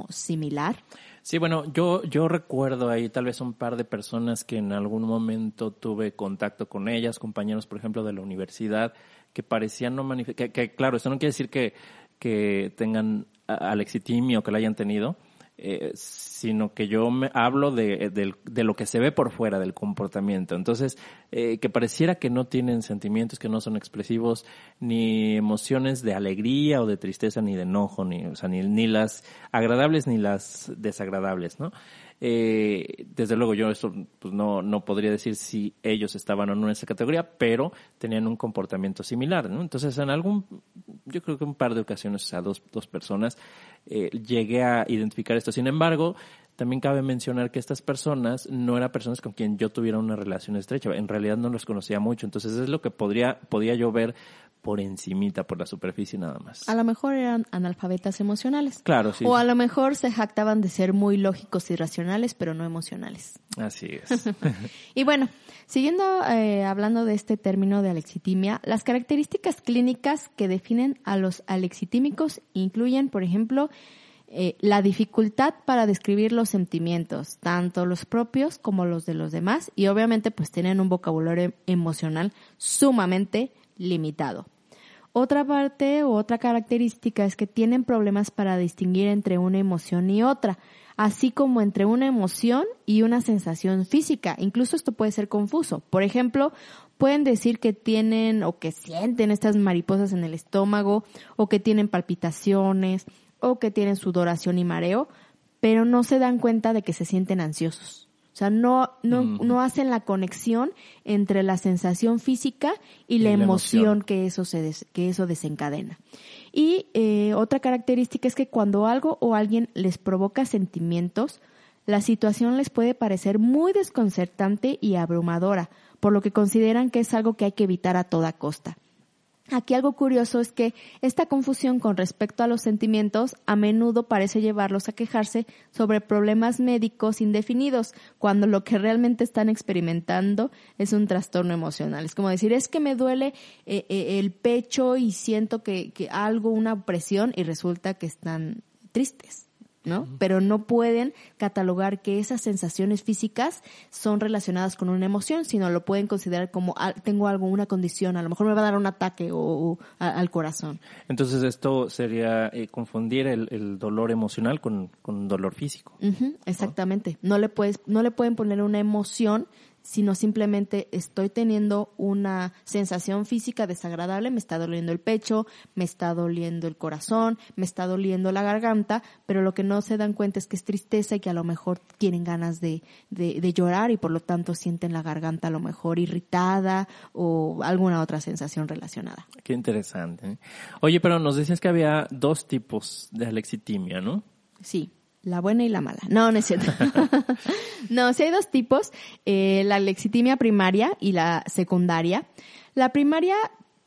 similar. Sí, bueno, yo, yo recuerdo ahí tal vez un par de personas que en algún momento tuve contacto con ellas, compañeros, por ejemplo, de la universidad, que parecían no manifestar, que, claro, eso no quiere decir que, que tengan alexitimia o que la hayan tenido, eh, sino que yo me hablo de, de, lo que se ve por fuera del comportamiento. Entonces, eh, que pareciera que no tienen sentimientos, que no son expresivos, ni emociones de alegría o de tristeza, ni de enojo, ni, o sea, ni, ni las agradables ni las desagradables, ¿no? Eh, desde luego yo eso pues no, no podría decir si ellos estaban o no en esa categoría, pero tenían un comportamiento similar, ¿no? Entonces en algún, yo creo que un par de ocasiones, o sea, dos, dos personas, eh, llegué a identificar esto. Sin embargo, también cabe mencionar que estas personas no eran personas con quien yo tuviera una relación estrecha. En realidad no los conocía mucho. Entonces es lo que podría, podía yo ver por encimita, por la superficie nada más. A lo mejor eran analfabetas emocionales. Claro, sí. O a lo mejor se jactaban de ser muy lógicos y racionales, pero no emocionales. Así es. y bueno, siguiendo eh, hablando de este término de alexitimia, las características clínicas que definen a los alexitímicos incluyen, por ejemplo, eh, la dificultad para describir los sentimientos, tanto los propios como los de los demás, y obviamente pues tienen un vocabulario emocional sumamente limitado. Otra parte o otra característica es que tienen problemas para distinguir entre una emoción y otra, así como entre una emoción y una sensación física. Incluso esto puede ser confuso. Por ejemplo, pueden decir que tienen o que sienten estas mariposas en el estómago o que tienen palpitaciones o que tienen sudoración y mareo, pero no se dan cuenta de que se sienten ansiosos. O sea, no, no, no hacen la conexión entre la sensación física y, la, emoción, que eso se que eso desencadena. Y eh, otra característica es que cuando algo o alguien les provoca sentimientos, la situación les puede parecer muy desconcertante y abrumadora, por lo que consideran que es algo que hay que evitar a toda costa. Aquí algo curioso es que esta confusión con respecto a los sentimientos a menudo parece llevarlos a quejarse sobre problemas médicos indefinidos, cuando lo que realmente están experimentando es un trastorno emocional. Es como decir, es que me duele eh, eh, el pecho y siento que, que algo, una presión, y resulta que están tristes. ¿No? Pero no pueden catalogar que esas sensaciones físicas son relacionadas con una emoción, sino lo pueden considerar como ah, tengo algo, una condición, a lo mejor me va a dar un ataque o, al corazón. Entonces esto sería eh, confundir el, dolor emocional con, con dolor físico. exactamente. No le puedes, no le pueden poner una emoción sino simplemente estoy teniendo una sensación física desagradable, me está doliendo el pecho, me está doliendo el corazón, me está doliendo la garganta, pero lo que no se dan cuenta es que es tristeza y que a lo mejor tienen ganas de, de, llorar y por lo tanto sienten la garganta a lo mejor irritada o alguna otra sensación relacionada. Qué interesante. ¿eh? Oye, pero nos decías que había dos tipos de alexitimia, ¿no? Sí. La buena y la mala. No, no es cierto. no, sí hay dos tipos, eh, la lexitimia primaria y la secundaria. La primaria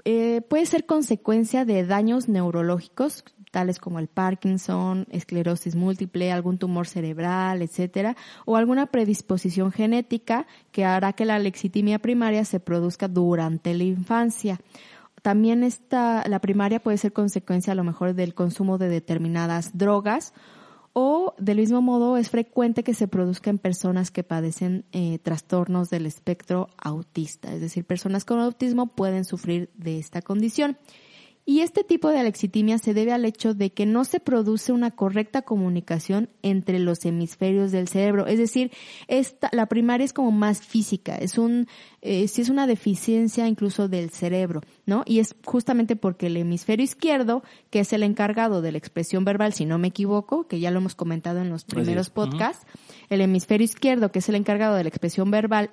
eh, puede ser consecuencia de daños neurológicos, tales como el Parkinson, esclerosis múltiple, algún tumor cerebral, etcétera, o alguna predisposición genética que hará que la lexitimia primaria se produzca durante la infancia. También esta, la primaria puede ser consecuencia a lo mejor del consumo de determinadas drogas o del mismo modo es frecuente que se produzca en personas que padecen eh, trastornos del espectro autista, es decir, personas con autismo pueden sufrir de esta condición. Y este tipo de alexitimia se debe al hecho de que no se produce una correcta comunicación entre los hemisferios del cerebro. Es decir, esta, la primaria es como más física, es un, eh, si es una deficiencia incluso del cerebro, ¿no? Y es justamente porque el hemisferio izquierdo, que es el encargado de la expresión verbal, si no me equivoco, que ya lo hemos comentado en los primeros podcasts, el hemisferio izquierdo, que es el encargado de la expresión verbal,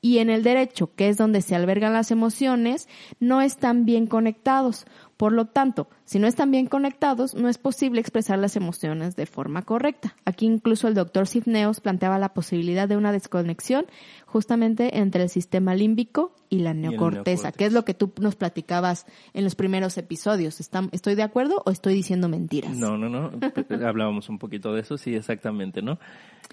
y en el derecho, que es donde se albergan las emociones, no están bien conectados. Por lo tanto, si no están bien conectados, no es posible expresar las emociones de forma correcta. Aquí incluso el doctor Sifneos planteaba la posibilidad de una desconexión justamente entre el sistema límbico y la neocorteza, que es lo que tú nos platicabas en los primeros episodios. ¿Estoy de acuerdo o estoy diciendo mentiras? No, no, no. Hablábamos un poquito de eso, sí, exactamente, ¿no?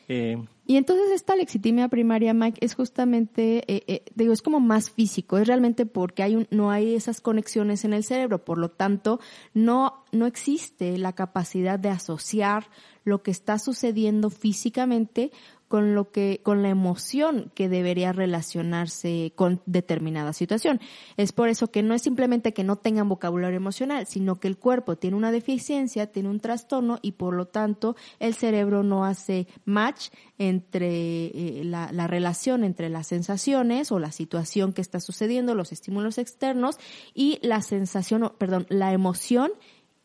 Eh, y entonces esta lexitimia primaria, Mike, es justamente, eh, eh, digo, es como más físico, es realmente porque hay un, no hay esas conexiones en el cerebro, por lo tanto, no, no existe la capacidad de asociar lo que está sucediendo físicamente con lo que, con la emoción que debería relacionarse con determinada situación. Es por eso que no es simplemente que no tengan vocabulario emocional, sino que el cuerpo tiene una deficiencia, tiene un trastorno y por lo tanto el cerebro no hace match entre eh, la, la relación entre las sensaciones o la situación que está sucediendo, los estímulos externos y la sensación, perdón, la emoción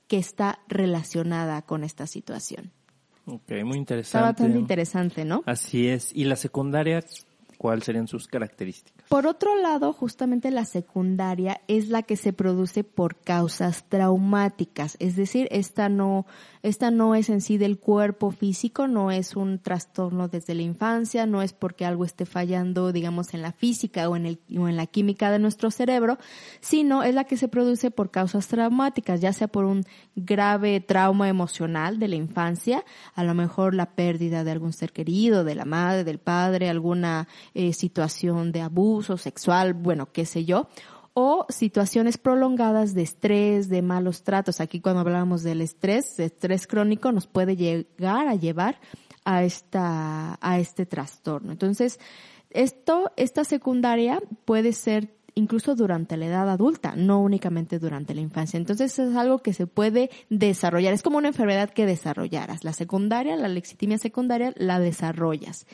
que está relacionada con esta situación. Ok, muy interesante. Está bastante interesante, ¿no? Así es. ¿Y la secundaria, cuáles serían sus características? Por otro lado, justamente la secundaria es la que se produce por causas traumáticas, es decir, esta no esta no es en sí del cuerpo físico, no es un trastorno desde la infancia, no es porque algo esté fallando, digamos, en la física o en, el, o en la química de nuestro cerebro, sino es la que se produce por causas traumáticas, ya sea por un grave trauma emocional de la infancia, a lo mejor la pérdida de algún ser querido, de la madre, del padre, alguna eh, situación de abuso sexual, bueno, qué sé yo, o situaciones prolongadas de estrés, de malos tratos. Aquí cuando hablábamos del estrés, estrés crónico nos puede llegar a llevar a esta, a este trastorno. Entonces, esto, esta secundaria puede ser incluso durante la edad adulta, no únicamente durante la infancia. Entonces es algo que se puede desarrollar, es como una enfermedad que desarrollaras. La secundaria, la lexitimia secundaria, la desarrollas.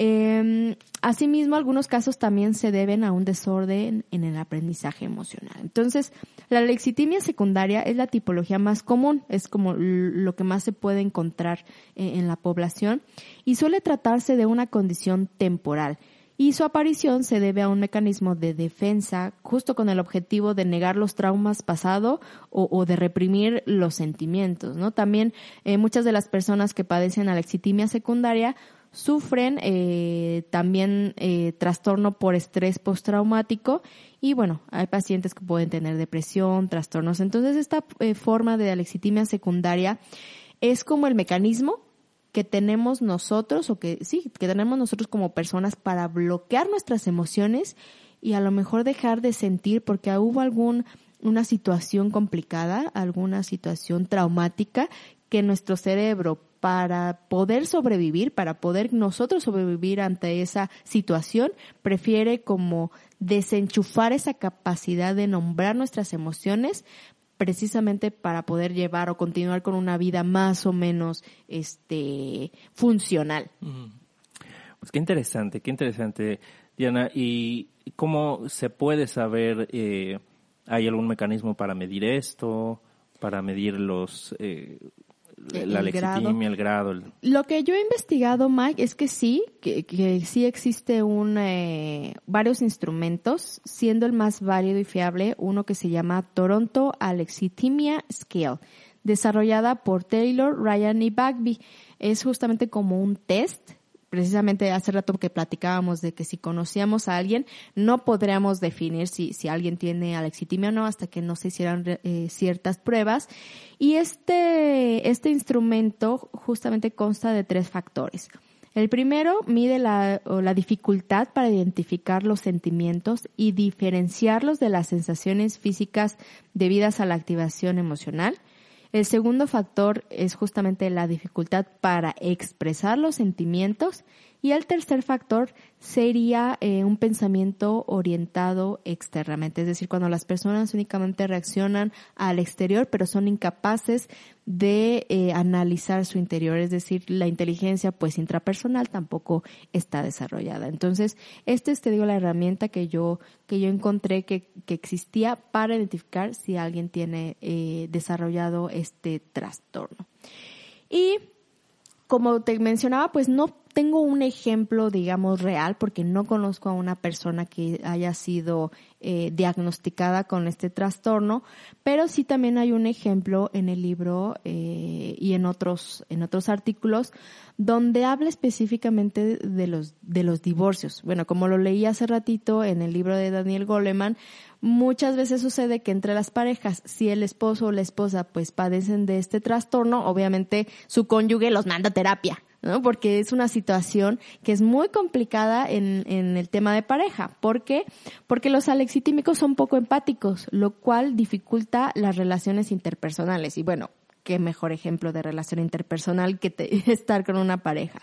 Eh, asimismo, algunos casos también se deben a un desorden en el aprendizaje emocional. Entonces, la lexitimia secundaria es la tipología más común, es como lo que más se puede encontrar eh, en la población y suele tratarse de una condición temporal y su aparición se debe a un mecanismo de defensa justo con el objetivo de negar los traumas pasados o, de reprimir los sentimientos, ¿no? También eh, muchas de las personas que padecen alexitimia secundaria sufren eh, también eh, trastorno por estrés postraumático y bueno, hay pacientes que pueden tener depresión, trastornos. Entonces esta eh, forma de alexitimia secundaria es como el mecanismo que tenemos nosotros o que sí, que tenemos nosotros como personas para bloquear nuestras emociones y a lo mejor dejar de sentir porque hubo algún una situación complicada, alguna situación traumática que nuestro cerebro para poder sobrevivir, para poder nosotros sobrevivir ante esa situación, prefiere como desenchufar esa capacidad de nombrar nuestras emociones precisamente para poder llevar o continuar con una vida más o menos este funcional. Pues qué interesante, qué interesante, Diana. ¿Y cómo se puede saber, eh, hay algún mecanismo para medir esto, para medir los, eh, la el grado. el grado. Lo que yo he investigado, Mike, es que sí, que, que sí existe un, eh, varios instrumentos, siendo el más válido y fiable uno que se llama Toronto Alexitimia Scale, desarrollada por Taylor, Ryan y Bagby. Es justamente como un test precisamente hace rato que platicábamos de que si conocíamos a alguien, no podríamos definir si, si alguien tiene alexitimia o no hasta que no se hicieran eh, ciertas pruebas. Y este, este instrumento justamente consta de tres factores. El primero mide la, la dificultad para identificar los sentimientos y diferenciarlos de las sensaciones físicas debidas a la activación emocional. El segundo factor es justamente la dificultad para expresar los sentimientos Y el tercer factor sería eh, un pensamiento orientado externamente, es decir, cuando las personas únicamente reaccionan al exterior, pero son incapaces de eh, analizar su interior, es decir, la inteligencia pues intrapersonal tampoco está desarrollada. Entonces, esta es, te digo, la herramienta que yo, que yo encontré que, que existía para identificar si alguien tiene eh, desarrollado este trastorno. Y como te mencionaba, pues no tengo un ejemplo, digamos, real, porque no conozco a una persona que haya sido eh, diagnosticada con este trastorno, pero sí también hay un ejemplo en el libro eh, y en otros, en otros artículos donde habla específicamente de los, de los divorcios. Bueno, como lo leí hace ratito en el libro de Daniel Goleman, muchas veces sucede que entre las parejas, si el esposo o la esposa pues padecen de este trastorno, obviamente su cónyuge los manda a terapia. ¿No? Porque es una situación que es muy complicada en, en el tema de pareja. ¿Por qué? Porque los alexitímicos son poco empáticos, lo cual dificulta las relaciones interpersonales. Y bueno, qué mejor ejemplo de relación interpersonal que estar con una pareja.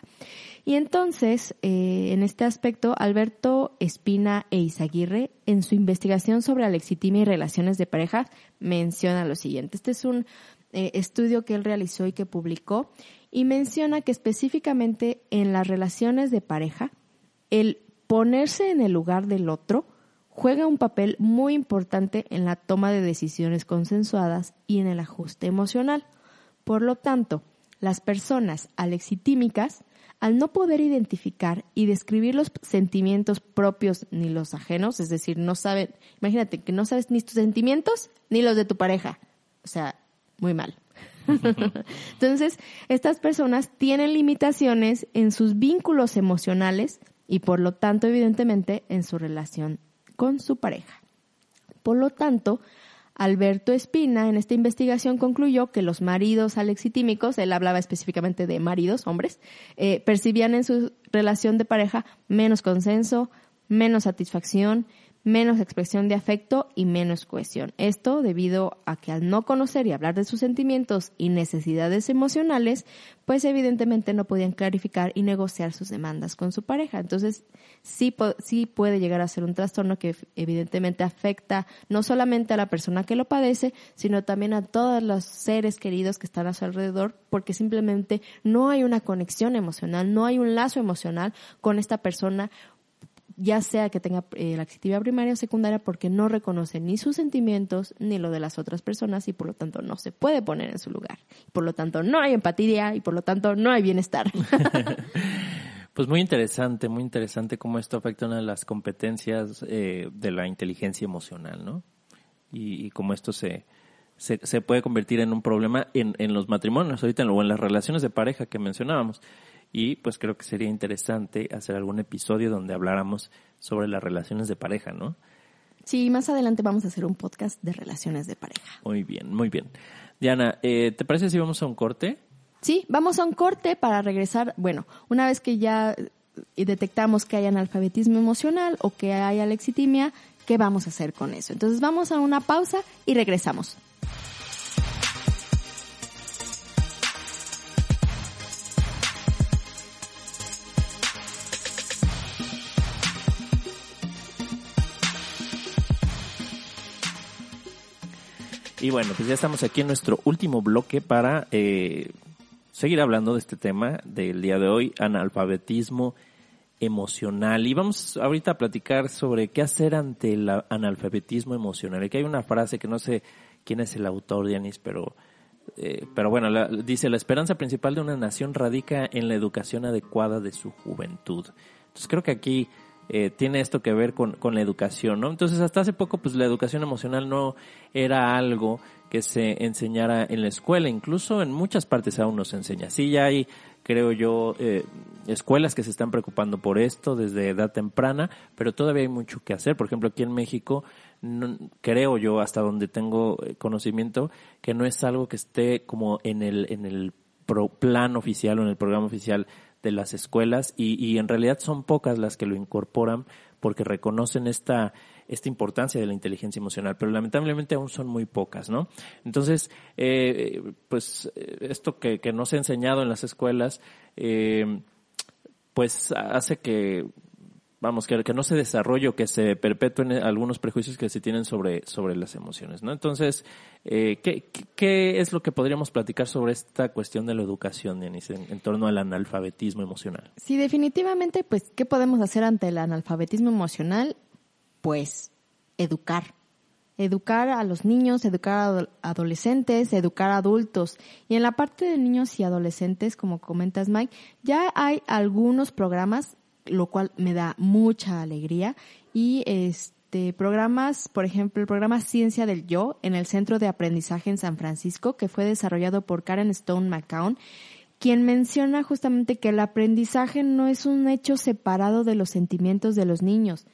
Y entonces, eh, en este aspecto, Alberto Espina e Izaguirre, en su investigación sobre alexitimia y relaciones de pareja, menciona lo siguiente. Este es un eh, estudio que él realizó y que publicó y menciona que específicamente en las relaciones de pareja, el ponerse en el lugar del otro juega un papel muy importante en la toma de decisiones consensuadas y en el ajuste emocional. Por lo tanto, las personas alexitímicas, al no poder identificar y describir los sentimientos propios ni los ajenos, es decir, no saben, imagínate que no sabes ni tus sentimientos ni los de tu pareja. O sea, muy mal. Entonces, estas personas tienen limitaciones en sus vínculos emocionales y por lo tanto, evidentemente, en su relación con su pareja. Por lo tanto, Alberto Espina en esta investigación concluyó que los maridos alexitímicos, él hablaba específicamente de maridos, hombres, eh, percibían en su relación de pareja menos consenso, menos satisfacción, menos expresión de afecto y menos cohesión. Esto debido a que al no conocer y hablar de sus sentimientos y necesidades emocionales, pues evidentemente no podían clarificar y negociar sus demandas con su pareja. Entonces, sí, sí puede llegar a ser un trastorno que evidentemente afecta no solamente a la persona que lo padece, sino también a todos los seres queridos que están a su alrededor, porque simplemente no hay una conexión emocional, no hay un lazo emocional con esta persona ya sea que tenga eh, la actividad primaria o secundaria, porque no reconoce ni sus sentimientos ni lo de las otras personas y por lo tanto no se puede poner en su lugar. Por lo tanto no hay empatía y por lo tanto no hay bienestar. pues muy interesante, muy interesante cómo esto afecta una de las competencias eh, de la inteligencia emocional, ¿no? Y, cómo esto se, se, se, puede convertir en un problema en, en los matrimonios, ahorita o en las relaciones de pareja que mencionábamos y pues creo que sería interesante hacer algún episodio donde habláramos sobre las relaciones de pareja, ¿no? Sí, más adelante vamos a hacer un podcast de relaciones de pareja. Muy bien, muy bien. Diana, eh, ¿te parece si vamos a un corte? Sí, vamos a un corte para regresar. Bueno, una vez que ya detectamos que hay analfabetismo emocional o que hay alexitimia, ¿qué vamos a hacer con eso? Entonces vamos a una pausa y regresamos. Y bueno, pues ya estamos aquí en nuestro último bloque para eh, seguir hablando de este tema del día de hoy, analfabetismo emocional. Y vamos ahorita a platicar sobre qué hacer ante el analfabetismo emocional. Aquí hay una frase que no sé quién es el autor, Dianis, pero, eh, pero bueno, dice, la esperanza principal de una nación radica en la educación adecuada de su juventud. Entonces creo que aquí eh, tiene esto que ver con, con, la educación, ¿no? Entonces, hasta hace poco, pues la educación emocional no era algo que se enseñara en la escuela, incluso en muchas partes aún no se enseña. Sí, ya hay, creo yo, eh, escuelas que se están preocupando por esto desde edad temprana, pero todavía hay mucho que hacer. Por ejemplo, aquí en México, no, creo yo, hasta donde tengo eh, conocimiento, que no es algo que esté como en el, en el plan oficial o en el programa oficial de las escuelas y, y, en realidad son pocas las que lo incorporan porque reconocen esta, esta importancia de la inteligencia emocional, pero lamentablemente aún son muy pocas, ¿no? Entonces, eh, pues esto que, que no se ha enseñado en las escuelas, eh, pues hace que vamos, que, que no se desarrolle o que se perpetúen algunos prejuicios que se tienen sobre, sobre las emociones, ¿no? Entonces, eh, ¿qué, ¿qué, es lo que podríamos platicar sobre esta cuestión de la educación, Denise, en, torno al analfabetismo emocional? Sí, definitivamente, pues, ¿qué podemos hacer ante el analfabetismo emocional? Pues, educar. Educar a los niños, educar a adolescentes, educar a adultos. Y en la parte de niños y adolescentes, como comentas Mike, ya hay algunos programas lo cual me da mucha alegría. Y este programas, por ejemplo, el programa Ciencia del Yo en el Centro de Aprendizaje en San Francisco, que fue desarrollado por Karen Stone McCown, quien menciona justamente que el aprendizaje no es un hecho separado de los sentimientos de los niños,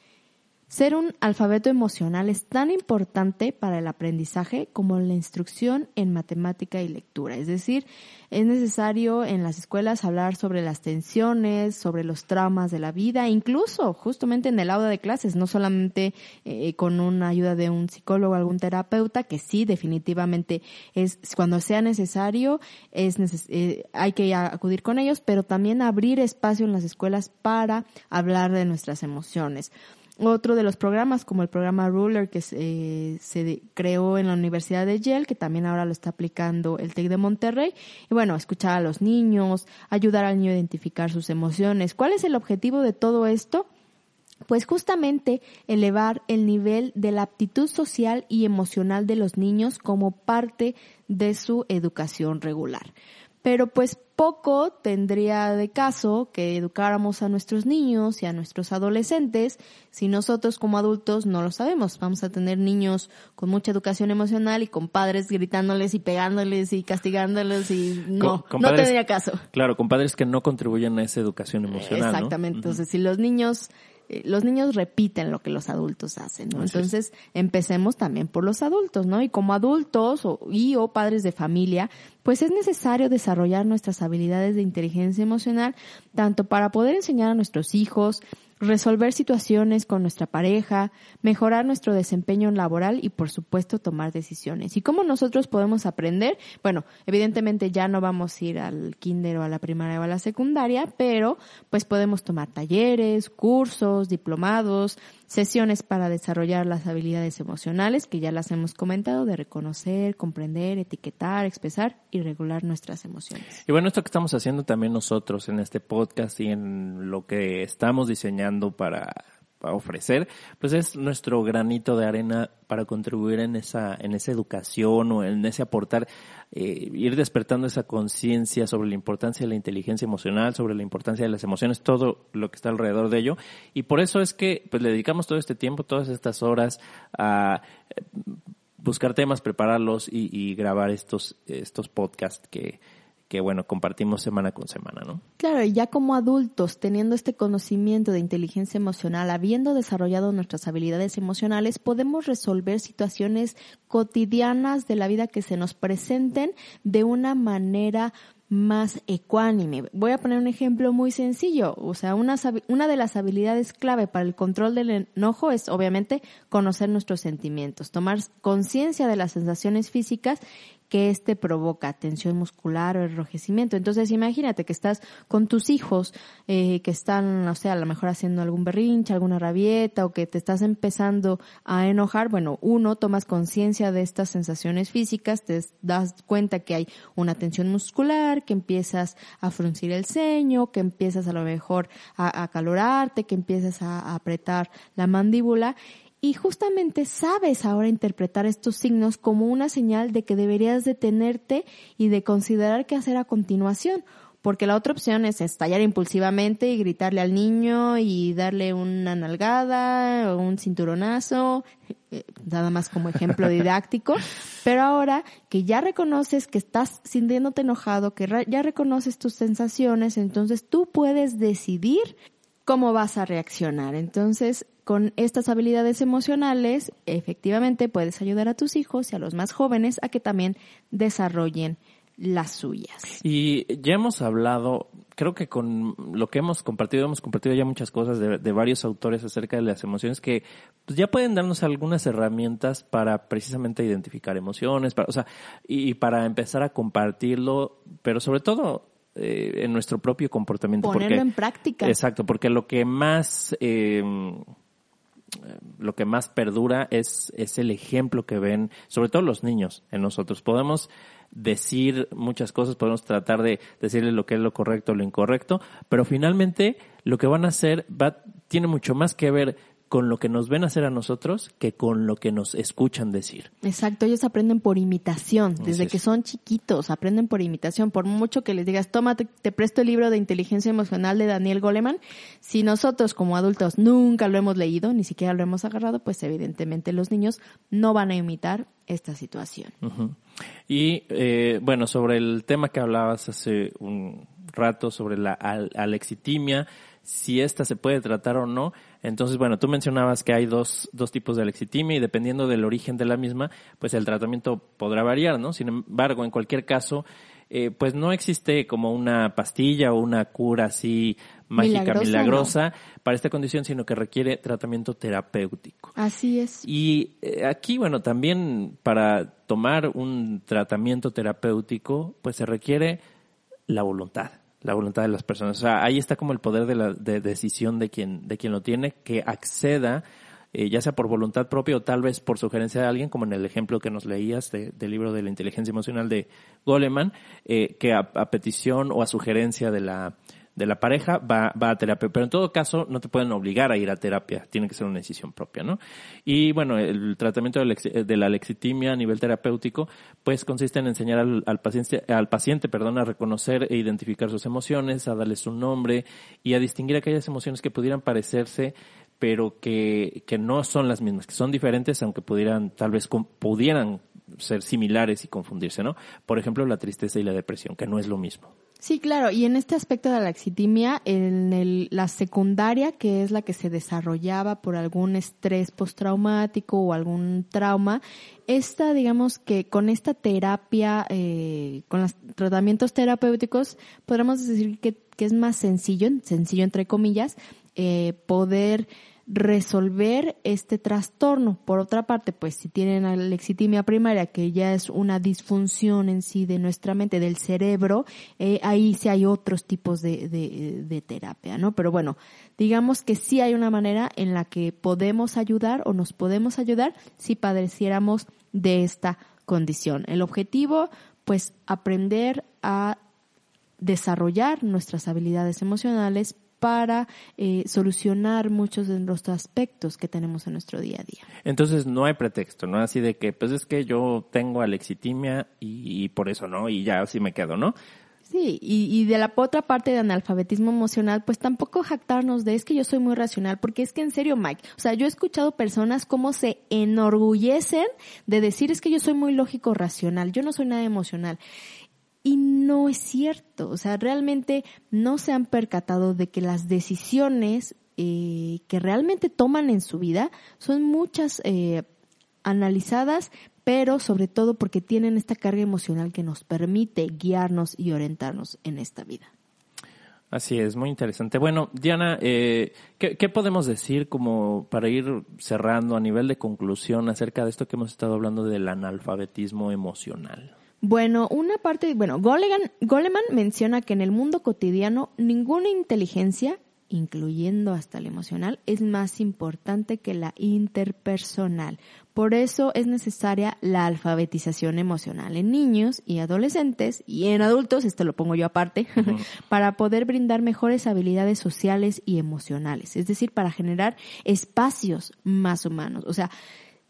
ser un alfabeto emocional es tan importante para el aprendizaje como la instrucción en matemática y lectura. Es decir, es necesario en las escuelas hablar sobre las tensiones, sobre los traumas de la vida, incluso justamente en el aula de clases, no solamente eh, con una ayuda de un psicólogo o algún terapeuta, que sí, definitivamente es cuando sea necesario, es eh, hay que acudir con ellos, pero también abrir espacio en las escuelas para hablar de nuestras emociones otro de los programas, como el programa Ruler, que se, creó en la Universidad de Yale, que también ahora lo está aplicando el TEC de Monterrey. Y bueno, escuchar a los niños, ayudar al niño a identificar sus emociones. ¿Cuál es el objetivo de todo esto? Pues justamente elevar el nivel de la aptitud social y emocional de los niños como parte de su educación regular pero pues poco tendría de caso que educáramos a nuestros niños y a nuestros adolescentes si nosotros como adultos no lo sabemos. Vamos a tener niños con mucha educación emocional y con padres gritándoles y pegándoles y castigándoles y no, no tendría caso. Claro, con padres que no contribuyen a esa educación emocional. Exactamente. Entonces, si los niños los niños repiten lo que los adultos hacen, ¿no? Entonces, empecemos también por los adultos, ¿no? Y como adultos o, y o padres de familia, pues es necesario desarrollar nuestras habilidades de inteligencia emocional, tanto para poder enseñar a nuestros hijos, resolver situaciones con nuestra pareja, mejorar nuestro desempeño laboral y por supuesto tomar decisiones. ¿Y cómo nosotros podemos aprender? Bueno, evidentemente ya no vamos a ir al kinder o a la primaria o a la secundaria, pero pues podemos tomar talleres, cursos, diplomados, sesiones para desarrollar las habilidades emocionales que ya las hemos comentado de reconocer, comprender, etiquetar, expresar y regular nuestras emociones. Y bueno, esto que estamos haciendo también nosotros en este podcast y en lo que estamos diseñando para ofrecer, pues es nuestro granito de arena para contribuir en esa, en esa educación o en ese aportar, eh, ir despertando esa conciencia sobre la importancia de la inteligencia emocional, sobre la importancia de las emociones, todo lo que está alrededor de ello. Y por eso es que pues le dedicamos todo este tiempo, todas estas horas a eh, buscar temas, prepararlos y, y grabar estos, estos podcasts que, que bueno, compartimos semana con semana, ¿no? Claro, y ya como adultos, teniendo este conocimiento de inteligencia emocional, habiendo desarrollado nuestras habilidades emocionales, podemos resolver situaciones cotidianas de la vida que se nos presenten de una manera más ecuánime. Voy a poner un ejemplo muy sencillo. O sea, una, una de las habilidades clave para el control del enojo es obviamente conocer nuestros sentimientos, tomar conciencia de las sensaciones físicas que este provoca tensión muscular o enrojecimiento. Entonces imagínate que estás con tus hijos eh, que están, o sea, a lo mejor haciendo algún berrinche, alguna rabieta o que te estás empezando a enojar. Bueno, uno, tomas conciencia de estas sensaciones físicas, te das cuenta que hay una tensión muscular, que empiezas a fruncir el ceño, que empiezas a lo mejor a acalorarte, que empiezas a apretar la mandíbula y justamente sabes ahora interpretar estos signos como una señal de que deberías detenerte y de considerar qué hacer a continuación. Porque la otra opción es estallar impulsivamente y gritarle al niño y darle una nalgada o un cinturonazo, eh, nada más como ejemplo didáctico. Pero ahora que ya reconoces que estás sintiéndote enojado, que ya reconoces tus sensaciones, entonces tú puedes decidir cómo vas a reaccionar. Entonces, con estas habilidades emocionales, efectivamente puedes ayudar a tus hijos y a los más jóvenes a que también desarrollen las suyas. Y ya hemos hablado, creo que con lo que hemos compartido, hemos compartido ya muchas cosas de, varios autores acerca de las emociones que pues, ya pueden darnos algunas herramientas para precisamente identificar emociones, para, o sea, y para empezar a compartirlo, pero sobre todo eh, en nuestro propio comportamiento. Ponerlo en práctica. Exacto, porque lo que más eh, lo que más perdura es, es el ejemplo que ven, sobre todo los niños en nosotros. Podemos decir muchas cosas, podemos tratar de decirles lo que es lo correcto o lo incorrecto, pero finalmente lo que van a hacer va, tiene mucho más que ver con lo que nos ven hacer a nosotros que con lo que nos escuchan decir. Exacto, ellos aprenden por imitación, desde que son chiquitos, aprenden por imitación, por mucho que les digas, toma, te, presto el libro de inteligencia emocional de Daniel Goleman, si nosotros como adultos nunca lo hemos leído, ni siquiera lo hemos agarrado, pues evidentemente los niños no van a imitar esta situación. Y eh, bueno, sobre el tema que hablabas hace un rato, sobre la alexitimia, si esta se puede tratar o no. Entonces, bueno, tú mencionabas que hay dos, dos tipos de alexitimia y dependiendo del origen de la misma, pues el tratamiento podrá variar, ¿no? Sin embargo, en cualquier caso, eh, pues no existe como una pastilla o una cura así mágica, milagrosa, para esta condición, sino que requiere tratamiento terapéutico. Así es. Y eh, aquí, bueno, también para tomar un tratamiento terapéutico, pues se requiere la voluntad la voluntad de las personas. O sea, ahí está como el poder de la de decisión de quien, de quien lo tiene, que acceda, eh, ya sea por voluntad propia o tal vez por sugerencia de alguien, como en el ejemplo que nos leías de, del libro de la inteligencia emocional de Goleman, eh, que a, petición o a sugerencia de la, de la pareja va, va a terapia. Pero en todo caso, no te pueden obligar a ir a terapia, tiene que ser una decisión propia, ¿no? Y bueno, el tratamiento de la lexitimia a nivel terapéutico, pues consiste en enseñar al, al, paciente, al paciente, perdón, a reconocer e identificar sus emociones, a darles un nombre y a distinguir aquellas emociones que pudieran parecerse pero que, que no son las mismas, que son diferentes, aunque pudieran, tal vez pudieran ser similares y confundirse, ¿no? Por ejemplo, la tristeza y la depresión, que no es lo mismo. Sí, claro. Y en este aspecto de la exitimia, en el, la secundaria, que es la que se desarrollaba por algún estrés postraumático o algún trauma, esta, digamos que con esta terapia, eh, con los tratamientos terapéuticos, podríamos decir que, que es más sencillo, sencillo entre comillas, eh, poder resolver este trastorno. Por otra parte, pues si tienen alexitimia primaria, que ya es una disfunción en sí de nuestra mente, del cerebro, eh, ahí sí hay otros tipos de, de, de, terapia, ¿no? Pero bueno, digamos que sí hay una manera en la que podemos ayudar o nos podemos ayudar si padeciéramos de esta condición. El objetivo, pues aprender a desarrollar nuestras habilidades emocionales para eh, solucionar muchos de los aspectos que tenemos en nuestro día a día. Entonces no hay pretexto, ¿no? Así de que, pues es que yo tengo alexitimia y, por eso, ¿no? Y ya así me quedo, ¿no? Sí, y, y, de la otra parte de analfabetismo emocional, pues tampoco jactarnos de es que yo soy muy racional, porque es que en serio, Mike, o sea, yo he escuchado personas cómo se enorgullecen de decir es que yo soy muy lógico racional, yo no soy nada emocional. Y no es cierto, o sea, realmente no se han percatado de que las decisiones eh, que realmente toman en su vida son muchas eh, analizadas, pero sobre todo porque tienen esta carga emocional que nos permite guiarnos y orientarnos en esta vida. Así es, muy interesante. Bueno, Diana, eh, ¿qué, ¿qué, podemos decir como para ir cerrando a nivel de conclusión acerca de esto que hemos estado hablando del analfabetismo emocional? Bueno, una parte, bueno, Goleman, Goleman menciona que en el mundo cotidiano ninguna inteligencia, incluyendo hasta la emocional, es más importante que la interpersonal. Por eso es necesaria la alfabetización emocional en niños y adolescentes y en adultos, esto lo pongo yo aparte, para poder brindar mejores habilidades sociales y emocionales, es decir, para generar espacios más humanos. O sea,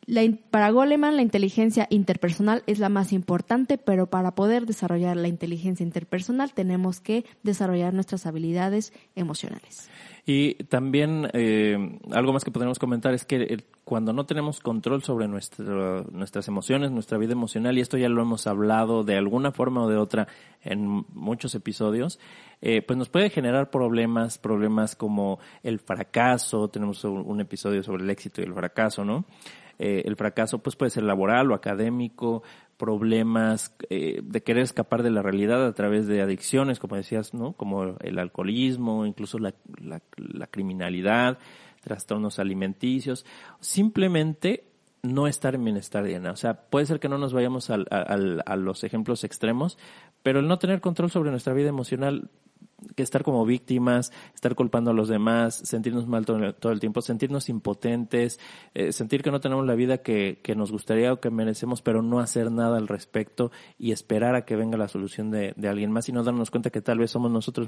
la, para Goleman, la inteligencia interpersonal es la más importante, pero para poder desarrollar la inteligencia interpersonal tenemos que desarrollar nuestras habilidades emocionales. Y también eh, algo más que podemos comentar es que cuando no tenemos control sobre nuestra, nuestras emociones, nuestra vida emocional, y esto ya lo hemos hablado de alguna forma o de otra en muchos episodios, eh, pues nos puede generar problemas, problemas como el fracaso, tenemos un episodio sobre el éxito y el fracaso, ¿no? Eh, el fracaso pues puede ser laboral o académico, problemas eh, de querer escapar de la realidad a través de adicciones, como decías, ¿no? Como el alcoholismo, incluso la, la, criminalidad, trastornos alimenticios, simplemente no estar en bienestar, Diana. O sea, puede ser que no nos vayamos al, a los ejemplos extremos, pero el no tener control sobre nuestra vida emocional que estar como víctimas, estar culpando a los demás, sentirnos mal todo, el tiempo, sentirnos impotentes, eh, sentir que no tenemos la vida que, que, nos gustaría o que merecemos, pero no hacer nada al respecto y esperar a que venga la solución de, de alguien más y no darnos cuenta que tal vez somos nosotros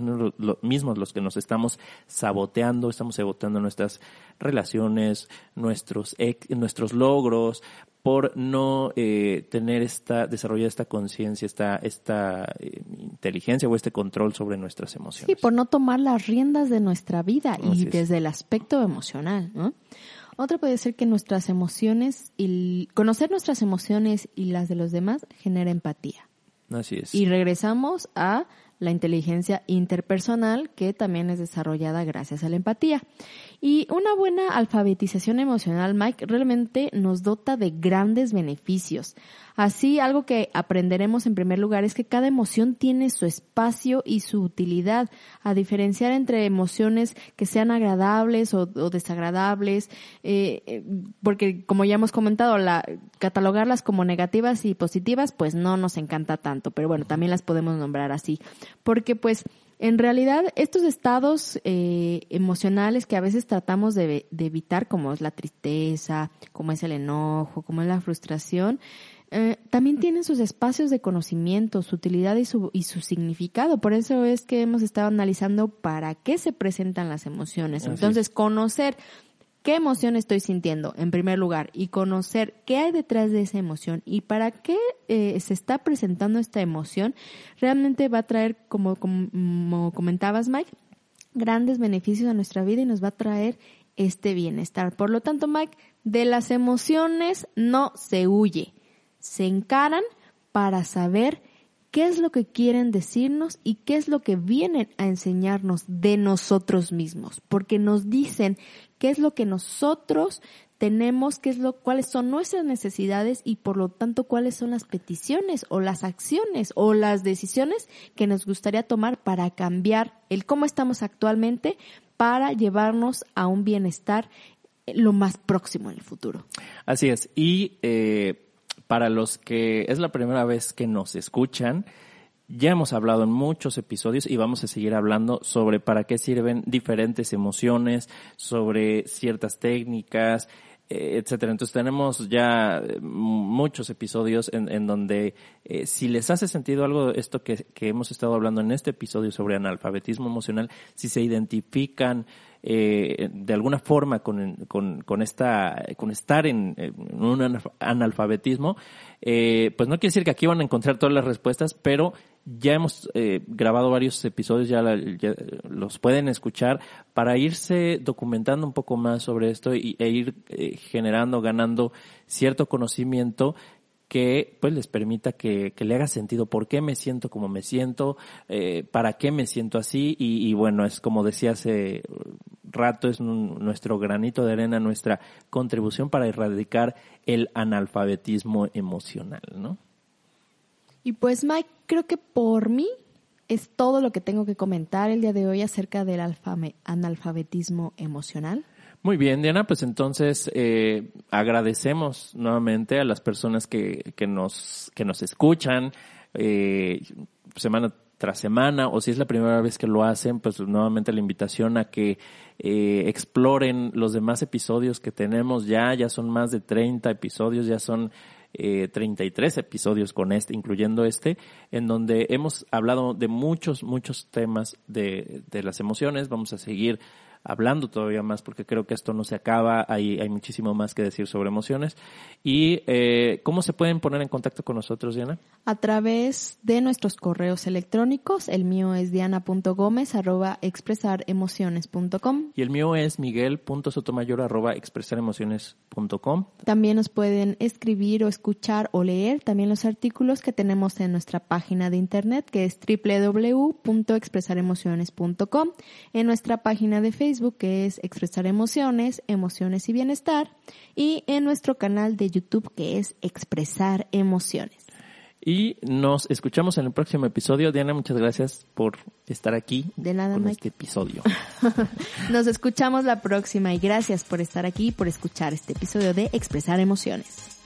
mismos los que nos estamos saboteando, estamos saboteando nuestras relaciones, nuestros, nuestros logros, por no eh, tener esta, desarrollar esta conciencia, esta, esta eh, inteligencia o este control sobre nuestras emociones. Sí, por no tomar las riendas de nuestra vida y desde el aspecto emocional, ¿no? Otra puede ser que nuestras emociones y conocer nuestras emociones y las de los demás genera empatía. Así es. Y regresamos a la inteligencia interpersonal que también es desarrollada gracias a la empatía. Y una buena alfabetización emocional, Mike, realmente nos dota de grandes beneficios. Así, algo que aprenderemos en primer lugar es que cada emoción tiene su espacio y su utilidad, a diferenciar entre emociones que sean agradables o, desagradables, eh, eh, porque como ya hemos comentado, la, catalogarlas como negativas y positivas, pues no nos encanta tanto, pero bueno, también las podemos nombrar así, porque pues en realidad, estos estados eh, emocionales que a veces tratamos de, evitar, como es la tristeza, como es el enojo, como es la frustración, eh, también tienen sus espacios de conocimiento, su utilidad y su, y su significado. Por eso es que hemos estado analizando para qué se presentan las emociones. Entonces, conocer qué emoción estoy sintiendo en primer lugar y conocer qué hay detrás de esa emoción y para qué eh, se está presentando esta emoción, realmente va a traer, como, como comentabas Mike, grandes beneficios a nuestra vida y nos va a traer este bienestar. Por lo tanto, Mike, de las emociones no se huye, se encaran para saber qué es lo que quieren decirnos y qué es lo que vienen a enseñarnos de nosotros mismos, porque nos dicen qué es lo que nosotros tenemos, qué es lo, cuáles son nuestras necesidades y por lo tanto cuáles son las peticiones o las acciones o las decisiones que nos gustaría tomar para cambiar el cómo estamos actualmente para llevarnos a un bienestar lo más próximo en el futuro. Así es. Y eh, para los que es la primera vez que nos escuchan, ya hemos hablado en muchos episodios y vamos a seguir hablando sobre para qué sirven diferentes emociones, sobre ciertas técnicas, eh, etcétera. Entonces tenemos ya eh, muchos episodios en, donde eh, si les hace sentido algo esto que, que, hemos estado hablando en este episodio sobre analfabetismo emocional, si se identifican eh, de alguna forma con, con, con, esta, con estar en, un analfabetismo, eh, pues no quiere decir que aquí van a encontrar todas las respuestas, pero ya hemos eh, grabado varios episodios, ya, los pueden escuchar. Para irse documentando un poco más sobre esto y, e ir eh, generando, ganando cierto conocimiento que pues les permita que, que, le haga sentido por qué me siento como me siento, eh, para qué me siento así y, bueno, es como decía hace rato, es nuestro granito de arena, nuestra contribución para erradicar el analfabetismo emocional, ¿no? Y pues Mike, creo que por mí es todo lo que tengo que comentar el día de hoy acerca del analfabetismo emocional. Muy bien, Diana, pues entonces eh, agradecemos nuevamente a las personas que, que, nos, que nos escuchan eh, semana tras semana o si es la primera vez que lo hacen, pues nuevamente la invitación a que eh, exploren los demás episodios que tenemos ya, ya son más de 30 episodios, ya son eh, 33 episodios con este, incluyendo este, en donde hemos hablado de muchos, muchos temas de, de las emociones. Vamos a seguir hablando todavía más porque creo que esto no se acaba, hay, hay muchísimo más que decir sobre emociones. ¿Y eh, cómo se pueden poner en contacto con nosotros, Diana? A través de nuestros correos electrónicos, el mío es diana.gomez arroba expresaremociones.com y el mío es miguel.sotomayor arroba expresaremociones.com. También nos pueden escribir o escuchar o leer también los artículos que tenemos en nuestra página de internet que es www.expresaremociones.com, en nuestra página de Facebook que es Expresar Emociones, Emociones y Bienestar, y en nuestro canal de YouTube que es Expresar Emociones. Y nos escuchamos en el próximo episodio. Diana, muchas gracias por estar aquí de nada, con este episodio. nos escuchamos la próxima y gracias por estar aquí y por escuchar este episodio de Expresar Emociones.